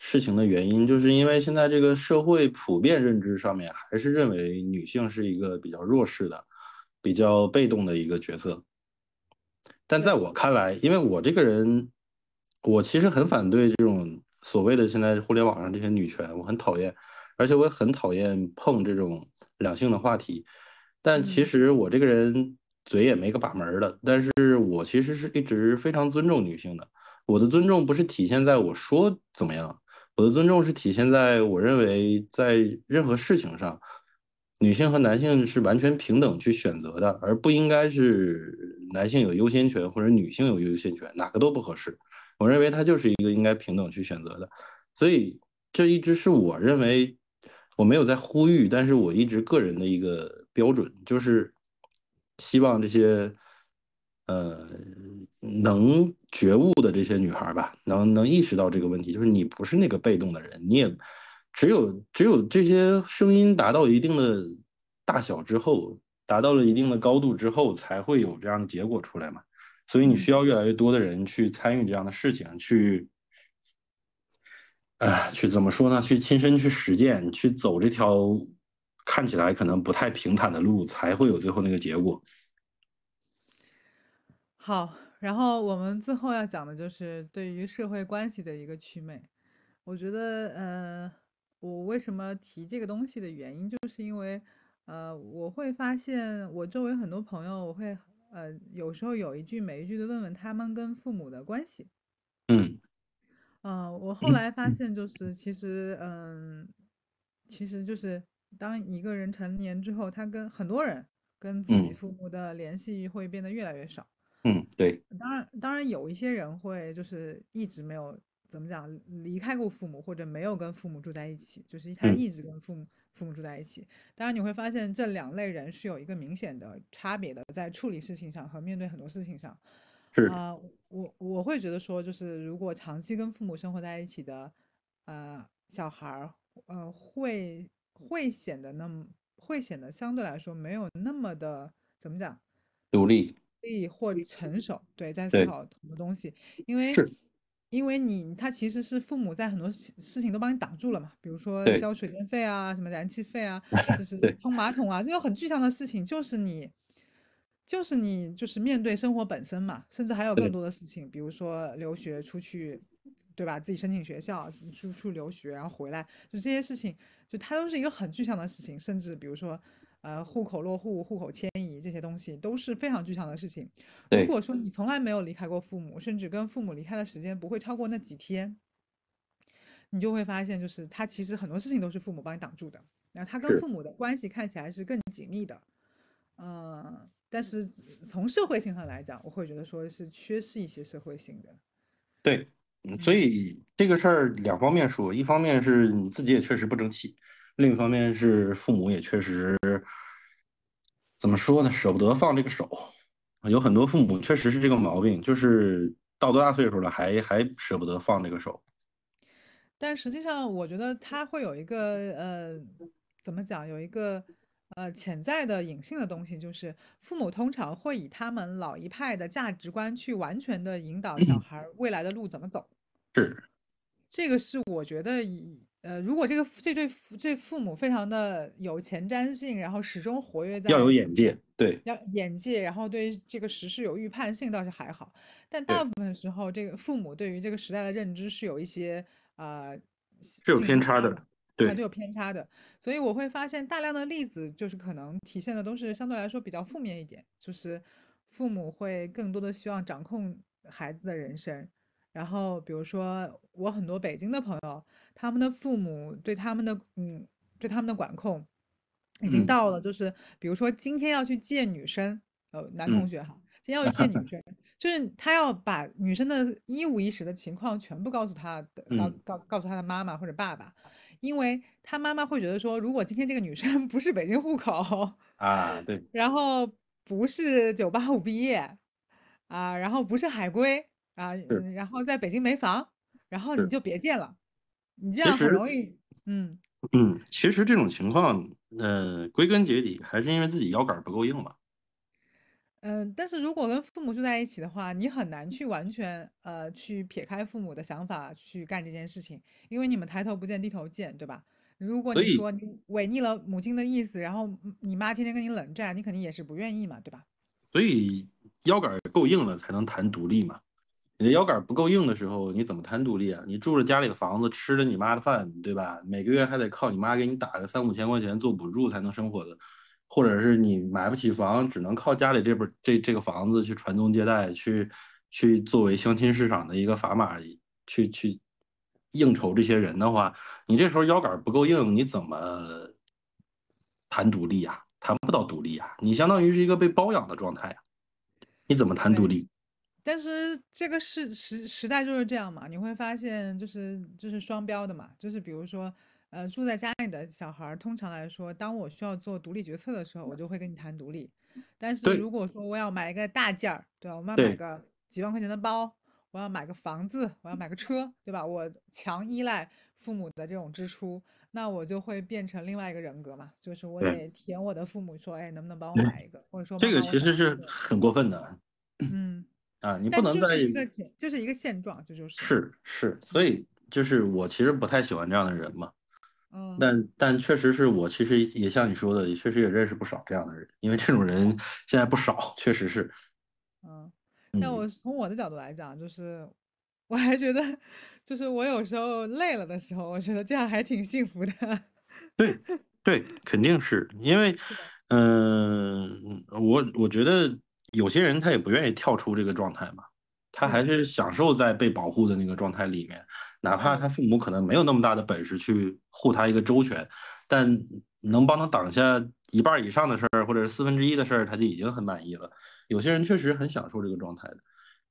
事情的原因，就是因为现在这个社会普遍认知上面还是认为女性是一个比较弱势的、比较被动的一个角色。但在，我看来，因为我这个人，我其实很反对这种所谓的现在互联网上这些女权，我很讨厌，而且我也很讨厌碰这种两性的话题。但其嗯实我这个人嘴也没个把门儿的，但是我其实是一直非常尊重女性的。我的尊重不是体现在我说怎么样，我的尊重是体现在我认为在任何事情上。女性和男性是完全平等去选择的，而不应该是男性有优先权或者女性有优先权，哪个都不合适。我认为它就是一个应该平等去选择的，所以这一直是我认为我没有在呼吁，但是我一直个人的一个标准，就是希望这些呃能觉悟的这些女孩吧，能能意识到这个问题，就是你不是那个被动的人，你也只有只有这些声音达到一定的大小之后，达到了一定的高度之后，才会有这样的结果出来嘛。所以你需嗯，要越来越多的人去参与这样的事情，去，呃，去怎么说呢？去亲身去实践，去走这条看起来可能不太平坦的路，才会有最后那个结果。好。然后我们最后要讲的就是对于社会关系的一个祛魅。我觉得，呃，我为什么提这个东西的原因，就是因为，呃，我会发现我周围很多朋友，我会，呃，有时候有一句没一句的问问他们跟父母的关系。嗯嗯，我后来发现就是，其实，嗯，其实就是当一个人成年之后，他跟很多人跟自己嗯父母的联系会变得越来越少。嗯，对，当然，当然有一些人会就是一直没有怎么讲离开过父母，或者没有跟父母住在一起，就是他嗯一直跟父母父母住在一起。当然你会发现这两类人是有一个明显的差别的，在处理事情上和面对很多事情上。是。啊、我我会觉得说，就是如果长期跟父母生活在一起的，呃，小孩儿，呃，会会显得那么会显得相对来说没有那么的怎么讲，独立，独立或成熟，对，在思考很多东西，因为是因为你他其实是父母在很多事事情都帮你挡住了嘛，比如说交水电费啊，什么燃气费啊，就是对通马桶啊，这种很具象的事情，就是你就是你就是面对生活本身嘛，甚至还有更多的事情，比如说留学出去，对吧？自己申请学校，出出留学，然后回来，就这些事情，就它都是一个很具象的事情，甚至比如说。呃，户口落户、户口迁移这些东西都是非常具象的事情。如果说你从来没有离开过父母，甚至跟父母离开的时间不会超过那几天，你就会发现，就是他其实很多事情都是父母帮你挡住的。然后他跟父母的关系看起来是更紧密的，嗯、但是从社会性上来讲，我会觉得说是缺失一些社会性的。对，嗯所嗯以这个事儿两方面说，一方面是你自己也确实不争气，另一方面是父母也确实怎么说呢，舍不得放这个手。有很多父母确实是这个毛病，就是到多大岁数了还还舍不得放这个手。但实际上，我觉得他会有一个呃，怎么讲，有一个呃潜在的隐性的东西，就是父母通常会以他们老一派的价值观去完全的引导小孩儿未来的路怎么走。是，这个是我觉得以呃，如果这个这对父这父母非常的有前瞻性，然后始终活跃在要有眼界，对。要眼界，然后对这个时事有预判性倒是还好，但大部分时候，这个父母对于这个时代的认知是有一些呃是有偏差的，对就有偏差的，所以我会发现大量的例子就是可能体现的都是相对来说比较负面一点，就是父母会更多的希望掌控孩子的人生，然后比如说我很多北京的朋友，他们的父母对他们的嗯对他们的管控。已经嗯到了，就是比如说今天要去见女生，呃，男同嗯学哈，今天要去见女生，就是他要把女生的一五一十的情况全部告诉他的，告嗯告告诉他的妈妈或者爸爸，因为他妈妈会觉得说，如果今天这个女生 不是北京户口，啊，对然后不是九八五毕业，啊，然后不是海归啊，然后在北京没房，然后你，就别见了，你这样很容易，嗯。嗯，其实这种情况，呃，归根结底还是因为自己腰杆不够硬嘛。嗯，但是如果跟父母住在一起的话，你很难去完全呃去撇开父母的想法去干这件事情，因为你们抬头不见低头见，对吧？如果，你说你违逆了母亲的意思，然后嗯你妈天天跟你冷战，你肯定也是不愿意嘛，对吧？所以腰杆够硬了才能谈独立嘛。你的腰杆不够硬的时候，你怎么谈独立啊？你住着家里的房子，吃着你妈的饭，对吧？每个月还得靠你妈给你打个三五千块钱做补助才能生活的，或者是你买不起房，只能靠家里这本这这个房子去传宗接代，去去作为相亲市场的一个砝码，去去应酬这些人的话，你这时候腰杆不够硬，你怎么谈独立呀？谈不到独立呀，你相当于是一个被包养的状态呀，你怎么谈独对。立？但是这个是时时代就是这样嘛，你会发现就是就是双标的嘛，就是比如说，呃，住在家里的小孩儿，通常来说，当我需要做独立决策的时候，我就会跟你谈独立。但是对如果说我要买一个大件儿，对吧？我们要买对个几万块钱的包，我要买个房子，我要买个车，对吧？我强依赖父母的这种支出，那我就会变成另外一个人格嘛，就是我对，得填我的父母说，哎，能不能帮我买一个，或者说这个妈妈，我其实是想要一个，很过分的 嗯。啊！你不能在是一个现，就是一个现状，这就是，是是，所嗯以就是我其实不太喜欢这样的人嘛。嗯但但确实是我其实也像你说的，也确实也认识不少这样的人，因为这种人现在不少，确实是。嗯。但嗯，我从我的角度来讲，就是我还觉得，就是我有时候累了的时候，我觉得这样还挺幸福的。对对，肯定是因为，嗯、我我觉得有些人他也不愿意跳出这个状态嘛，他，还是享受在被保护的那个状态里面，哪怕，他父母可能没有那么大的本事去护他一个周全，但能帮他挡下一半儿以上的事儿，或者是四分之一的事儿，他就已经很满意了。有些人确实很享受这个状态的。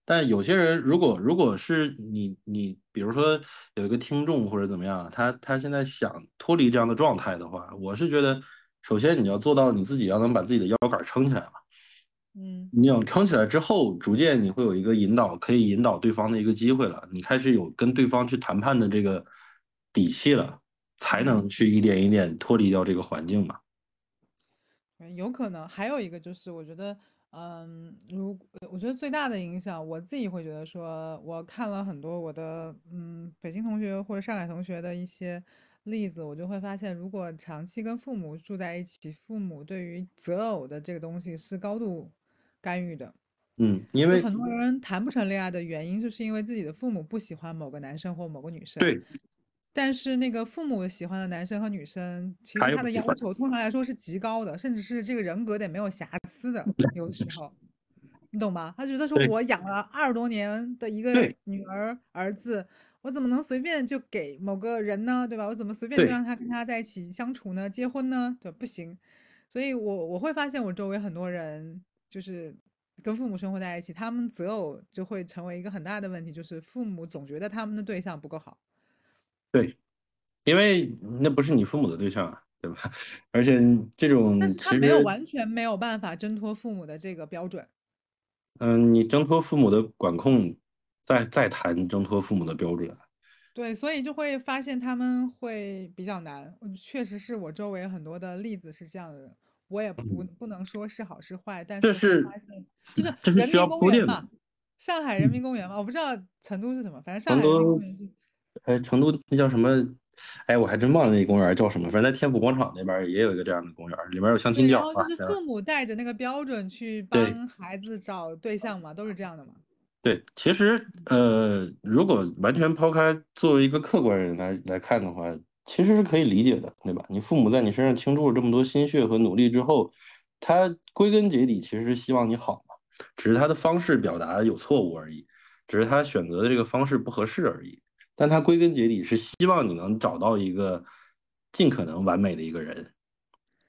但有些人，如果如果是你你，比如说有一个听众或者怎么样，他他现在想脱离这样的状态的话，我是觉得，首先你要做到你自己要能把自己的腰杆撑起来嘛。嗯，你要撑起来之后，逐渐你会有一个引导，可以引导对方的一个机会了。你开始有跟对方去谈判的这个底气了，才能去一点一点脱离掉这个环境嘛。有可能。还有一个就是，我觉得。嗯，如我觉得最大的影响，我自己会觉得说，我看了很多我的嗯北京同学或者上海同学的一些例子，我就会发现，如果长期跟父母住在一起，父母对于择偶的这个东西是高度干预的。嗯，因为很多人谈不成恋爱的原因，就是因为自己的父母不喜欢某个男生或某个女生。对。但是那个父母喜欢的男生和女生，其实他的要求通常来说是极高的，甚至是这个人格得没有瑕疵的。有的时候，你懂吗？他觉得说我养了二十多年的一个女儿儿子，我怎么能随便就给某个人呢？对吧？我怎么随便就让他跟他在一起相处呢？结婚呢？对，不行。所以我我会发现我周围很多人就是跟父母生活在一起，他们择偶就会成为一个很大的问题，就是父母总觉得他们的对象不够好。对，因为那不是你父母的对象啊，对吧？而且这种，但是他没有完全没有办法挣脱父母的这个标准。嗯，你挣脱父母的管控，再再谈挣脱父母的标准。对，所以就会发现他们会比较难。确实是我周围很多的例子是这样的，我也不不能说是好是坏，但是发现就是人民公园嘛，上海人民公园嘛，我不知道成都是什么，反正上海人民公园是。哎，成都那叫什么？哎，我还真忘了那公园叫什么。反正在天府广场那边也有一个这样的公园，里面有相亲角。然后就是父母带着那个标准去帮孩子找对象嘛，都是这样的嘛。对，其实呃，如果完全抛开作为一个客观人来来看的话，其实是可以理解的，对吧？你父母在你身上倾注了这么多心血和努力之后，他归根结底其实是希望你好嘛，只是他的方式表达有错误而已，只是他选择的这个方式不合适而已。但他归根结底是希望你能找到一个尽可能完美的一个人，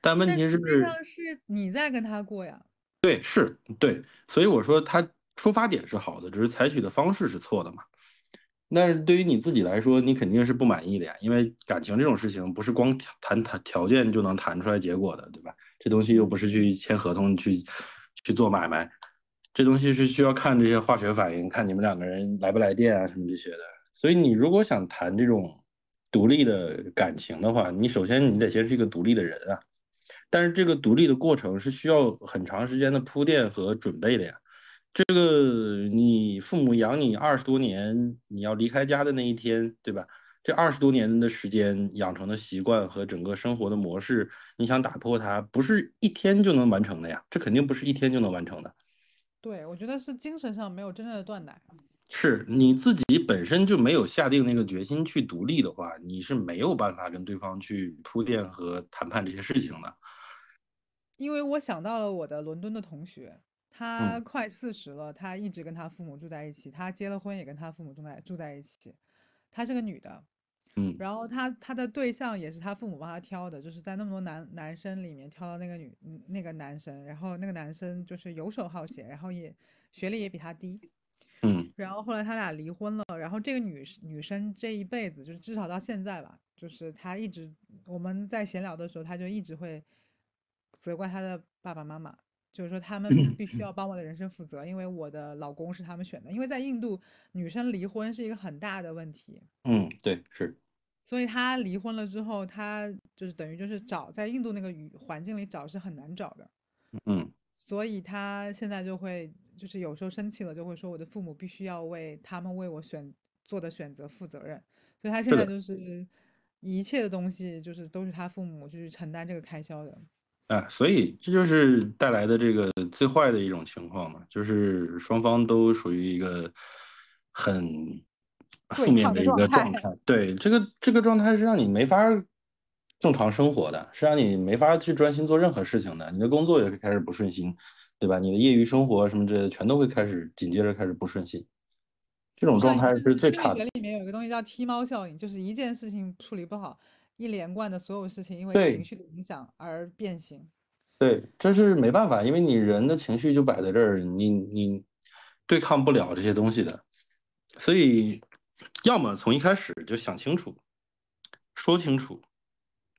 但问题是，实际上是你在跟他过呀。对，是，对，所以我说他出发点是好的，只是采取的方式是错的嘛。但是对于你自己来说，你肯定是不满意的呀，因为感情这种事情不是光谈谈条件就能谈出来结果的，对吧？这东西又不是去签合同去去做买卖，这东西是需要看这些化学反应，看你们两个人来不来电啊，什么这些的。所以你如果想谈这种独立的感情的话，你首先你得先是一个独立的人啊。但是这个独立的过程是需要很长时间的铺垫和准备的呀。这个你父母养你二十多年，你要离开家的那一天，对吧？这二十多年的时间养成的习惯和整个生活的模式，你想打破它，不是一天就能完成的呀。这肯定不是一天就能完成的。对，我觉得是精神上没有真正的断奶。是你自己本身就没有下定那个决心去独立的话，你是没有办法跟对方去铺垫和谈判这些事情的。因为我想到了我的伦敦的同学，他快四十了，他一直跟他父母住在一起，他结了婚也跟他父母住在住在一起。她是个女的，嗯，然后她她的对象也是他父母帮他挑的，就是在那么多男男生里面挑到那个女那个男生，然后那个男生就是游手好闲，然后也学历也比她低。嗯，然后后来他俩离婚了，然后这个女女生这一辈子就是至少到现在吧，就是她一直我们在闲聊的时候，她就一直会责怪她的爸爸妈妈，就是说他们必须要帮我的人生负责，因为我的老公是他们选的，因为在印度女生离婚是一个很大的问题。嗯，对，是。所以她离婚了之后，她就是等于就是找在印度那个语环境里找是很难找的。嗯。所以她现在就会。就是有时候生气了，就会说我的父母必须要为他们为我选做的选择负责任，所以他现在就是一切的东西就是都是他父母去承担这个开销的。啊，所以这就是带来的这个最坏的一种情况嘛，就是双方都属于一个很负面的一个状态。对，这个这个状态是让你没法正常生活的，是让你没法去专心做任何事情的，你的工作也开始不顺心。对吧？你的业余生活什么之类的，全都会开始紧接着开始不顺心。这种状态是最差的。心理学里面有一个东西叫踢猫效应，就是一件事情处理不好，一连贯的所有事情因为情绪的影响而变形。对，这是没办法，因为你人的情绪就摆在这儿，你你对抗不了这些东西的。所以，要么从一开始就想清楚，说清楚，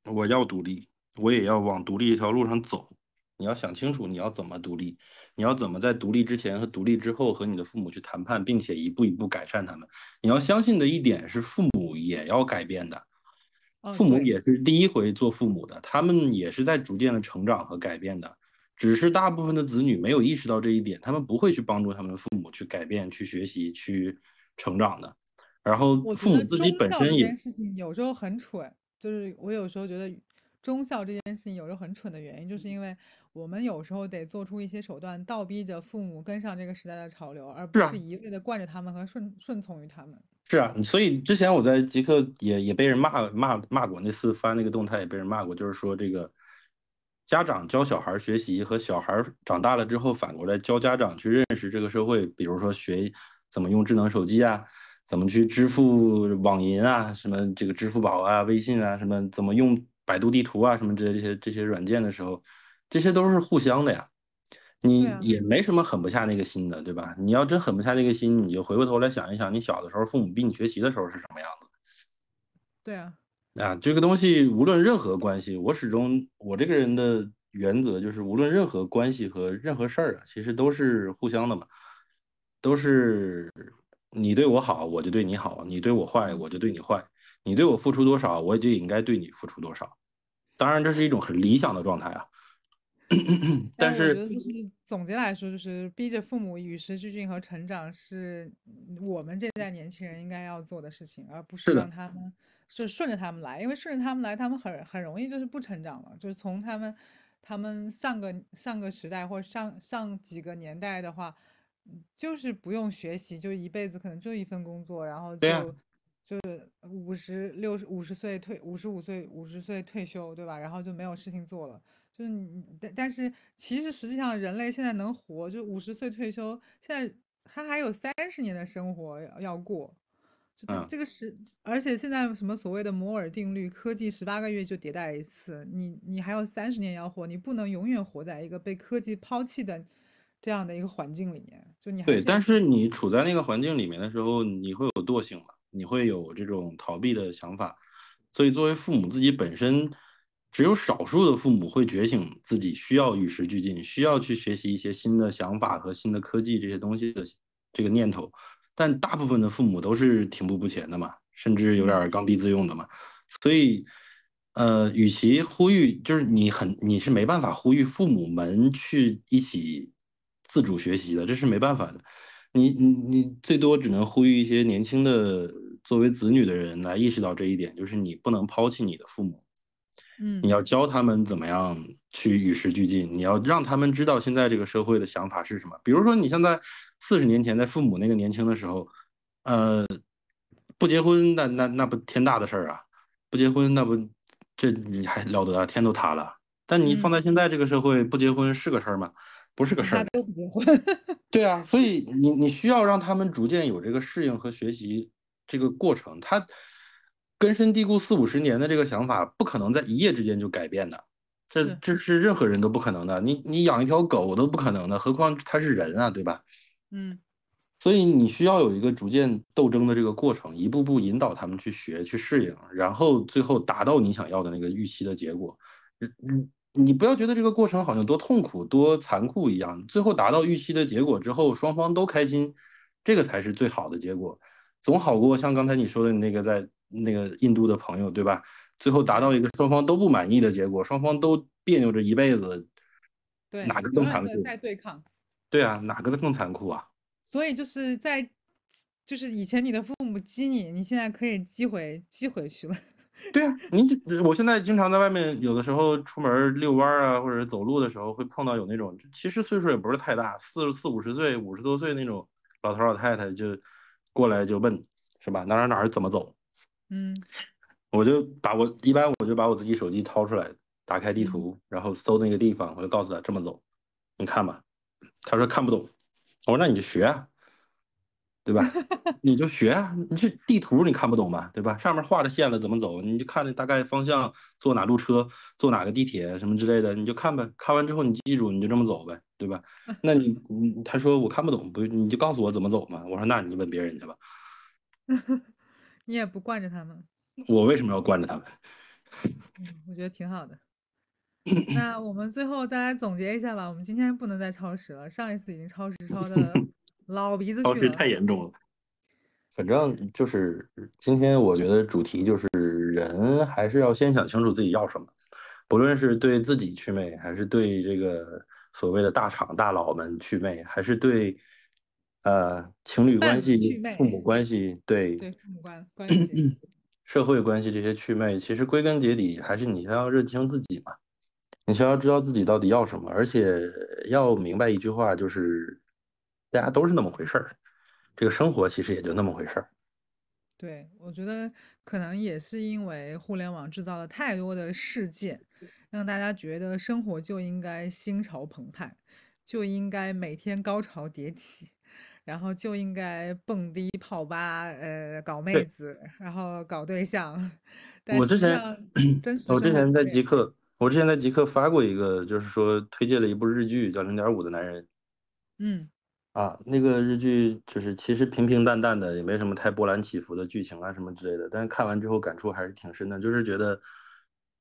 我要独立，我也要往独立一条路上走。你要想清楚你要怎么独立，你要怎么在独立之前和独立之后和你的父母去谈判，并且一步一步改善他们。你要相信的一点是，父母也要改变的，父母也是第一回做父母的，他们也是在逐渐的成长和改变的。只是大部分的子女没有意识到这一点，他们不会去帮助他们的父母去改变、去学习、去成长的。然后父母自己本身也，这件事情有时候很蠢，就是我有时候觉得忠孝这件事情有时候很蠢的原因，就是因为。我们有时候得做出一些手段，倒逼着父母跟上这个时代的潮流，而不是一味的惯着他们和顺顺从于他们。是啊，所以之前我在极客也也被人骂骂骂过，那次发那个动态也被人骂过，就是说这个家长教小孩学习和小孩长大了之后反过来教家长去认识这个社会，比如说学怎么用智能手机啊，怎么去支付网银啊，什么这个支付宝啊、微信啊，什么怎么用百度地图啊，什么这这些这些软件的时候。这些都是互相的呀，你也没什么狠不下那个心的，对吧？你要真狠不下那个心，你就回过头来想一想，你小的时候父母逼你学习的时候是什么样子？对啊，啊，这个东西无论任何关系，我始终我这个人的原则就是，无论任何关系和任何事儿啊，其实都是互相的嘛，都是你对我好，我就对你好；你对我坏，我就对你坏；你对我付出多少，我也就应该对你付出多少。当然，这是一种很理想的状态啊。但是，总结来说，就是逼着父母与时俱进和成长，是我们这代年轻人应该要做的事情，而不是让他们是顺着他们来，因为顺着他们来，他们很很容易就是不成长了。就是从他们他们上个上个时代或者上上几个年代的话，就是不用学习，就一辈子可能就一份工作，然后就就是五十六十五十岁退五十五岁五十岁退休，对吧？然后就没有事情做了。就是你，但但是其实实际上人类现在能活，就五十岁退休，现在他还有三十年的生活要过，就他这个是，而且现在什么所谓的摩尔定律，科技十八个月就迭代一次，你你还有三十年要活，你不能永远活在一个被科技抛弃的这样的一个环境里面，就你对，但是你处在那个环境里面的时候，你会有惰性嘛，你会有这种逃避的想法，所以作为父母自己本身。只有少数的父母会觉醒自己需要与时俱进，需要去学习一些新的想法和新的科技这些东西的这个念头，但大部分的父母都是停步不前的嘛，甚至有点刚愎自用的嘛。所以，呃，与其呼吁，就是你很你是没办法呼吁父母们去一起自主学习的，这是没办法的。你你你最多只能呼吁一些年轻的作为子女的人来意识到这一点，就是你不能抛弃你的父母。嗯，你要教他们怎么样去与时俱进，你要让他们知道现在这个社会的想法是什么。比如说，你像在四十年前，在父母那个年轻的时候，呃，不结婚那那那不天大的事儿啊，不结婚那不这你还了得啊，天都塌了。但你放在现在这个社会，不结婚是个事儿吗？不是个事儿。都不结婚。对啊，所以 你你需要让他们逐渐有这个适应和学习这个过程，他。根深蒂固四五十年的这个想法，不可能在一夜之间就改变的，这这是任何人都不可能的。你你养一条狗都不可能的，何况它是人啊，对吧？嗯，所以你需要有一个逐渐斗争的这个过程，一步步引导他们去学、去适应，然后最后达到你想要的那个预期的结果。嗯，你不要觉得这个过程好像多痛苦、多残酷一样，最后达到预期的结果之后，双方都开心，这个才是最好的结果，总好过像刚才你说的那个在。那个印度的朋友，对吧？最后达到一个双方都不满意的结果，双方都别扭着一辈子，对，哪个更残酷？在对抗。对啊，哪个更残酷啊？所以就是在，就是以前你的父母激你，你现在可以激回激回去了。对啊，你我现在经常在外面，有的时候出门遛弯啊，或者走路的时候，会碰到有那种其实岁数也不是太大，四四五十岁、五十多岁那种老头老太太，就过来就问，是吧？哪哪哪怎么走？嗯，我就把我一般我就把我自己手机掏出来，打开地图，然后搜那个地方，我就告诉他这么走，你看吧。他说看不懂，我说那你就学啊。对吧？你就学啊，你这地图你看不懂吗？对吧？上面画着线了，怎么走？你就看那大概方向，坐哪路车，坐哪个地铁什么之类的，你就看呗。看完之后你记住，你就这么走呗，对吧？那你你他说我看不懂，不你就告诉我怎么走嘛。我说那你问别人去吧。你也不惯着他们。我为什么要惯着他们？嗯，我觉得挺好的。那我们最后再来总结一下吧。我们今天不能再超时了，上一次已经超时 超的。老鼻子去了，太严重了。反正就是今天，我觉得主题就是人还是要先想清楚自己要什么，不论是对自己祛魅，还是对这个所谓的大厂大佬们祛魅，还是对呃情侣关系、父母关系，对对父母关关系、社会关系这些祛魅，其实归根结底还是你先要认清自己嘛，你先要知道自己到底要什么，而且要明白一句话就是。大家都是那么回事儿，这个生活其实也就那么回事儿。对，我觉得可能也是因为互联网制造了太多的事件，让大家觉得生活就应该心潮澎湃，就应该每天高潮迭起，然后就应该蹦迪泡吧，呃，搞妹子，然后搞对象。我之前，我之前在极客，我之前在极客发过一个，就是说推荐了一部日剧，叫《零点五的男人》。嗯。啊，那个日剧就是其实平平淡淡的，也没什么太波澜起伏的剧情啊什么之类的。但是看完之后感触还是挺深的，就是觉得，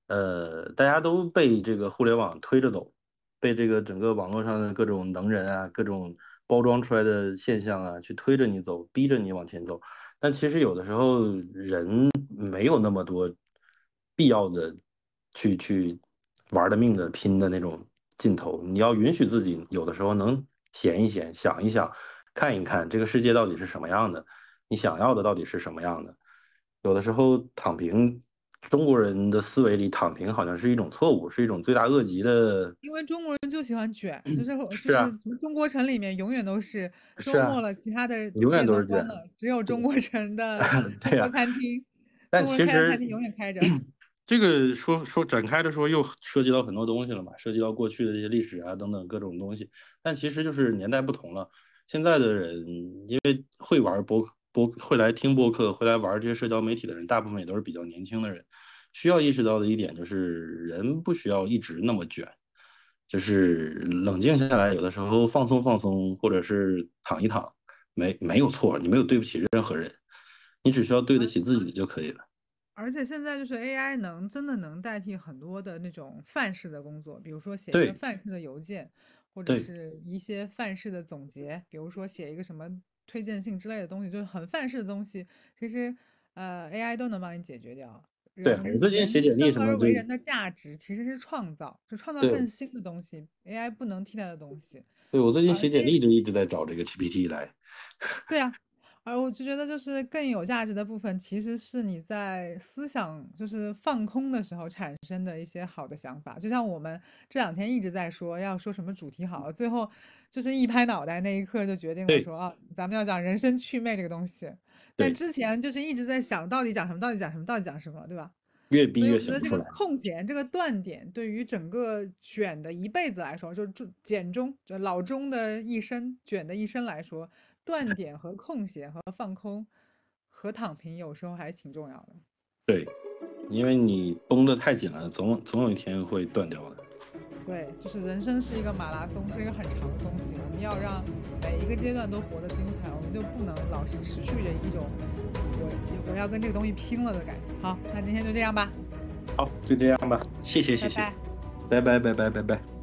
呃，大家都被这个互联网推着走，被这个整个网络上的各种能人啊、各种包装出来的现象啊，去推着你走，逼着你往前走。但其实有的时候人没有那么多必要的去去玩的命的拼的那种劲头，你要允许自己有的时候能。闲一闲，想一想，看一看这个世界到底是什么样的，你想要的到底是什么样的？有的时候躺平，中国人的思维里躺平好像是一种错误，是一种罪大恶极的。因为中国人就喜欢卷，就是就是中国城里面永远都是周末了，其他的永远都是卷，只有中国城的 中国餐厅，但其实餐厅永远开着。这个说说展开的说又涉及到很多东西了嘛，涉及到过去的这些历史啊等等各种东西。但其实就是年代不同了，现在的人因为会玩播播会来听播客，会来玩这些社交媒体的人，大部分也都是比较年轻的人。需要意识到的一点就是，人不需要一直那么卷，就是冷静下来，有的时候放松放松，或者是躺一躺，没没有错，你没有对不起任何人，你只需要对得起自己就可以了。而且现在就是 AI 能真的能代替很多的那种范式的工作，比如说写一个范式的邮件，或者是一些范式的总结，比如说写一个什么推荐信之类的东西，就是很范式的东西，其实呃 AI 都能帮你解决掉。对，我最近写简历什么而为人的价值其实是创造，是创造更新的东西，AI 不能替代的东西。对我最近写简历就一直在找这个 GPT 来。对呀。而我就觉得，就是更有价值的部分，其实是你在思想就是放空的时候产生的一些好的想法。就像我们这两天一直在说要说什么主题好，最后就是一拍脑袋，那一刻就决定了说啊，咱们要讲人生趣味这个东西。但之前就是一直在想到底讲什么，到底讲什么，到底讲什么，对吧？越逼越想不出来。空闲这个断点，对于整个卷的一辈子来说，就就简中就老中的一生卷的一生来说。断点和空闲和放空和躺平有时候还挺重要的。对，因为你绷得太紧了，总总有一天会断掉的。对，就是人生是一个马拉松，是一个很长的东西。我们要让每一个阶段都活得精彩，我们就不能老是持续着一种我我要跟这个东西拼了的感觉。好，那今天就这样吧。好，就这样吧。谢谢谢谢。拜拜拜拜拜拜。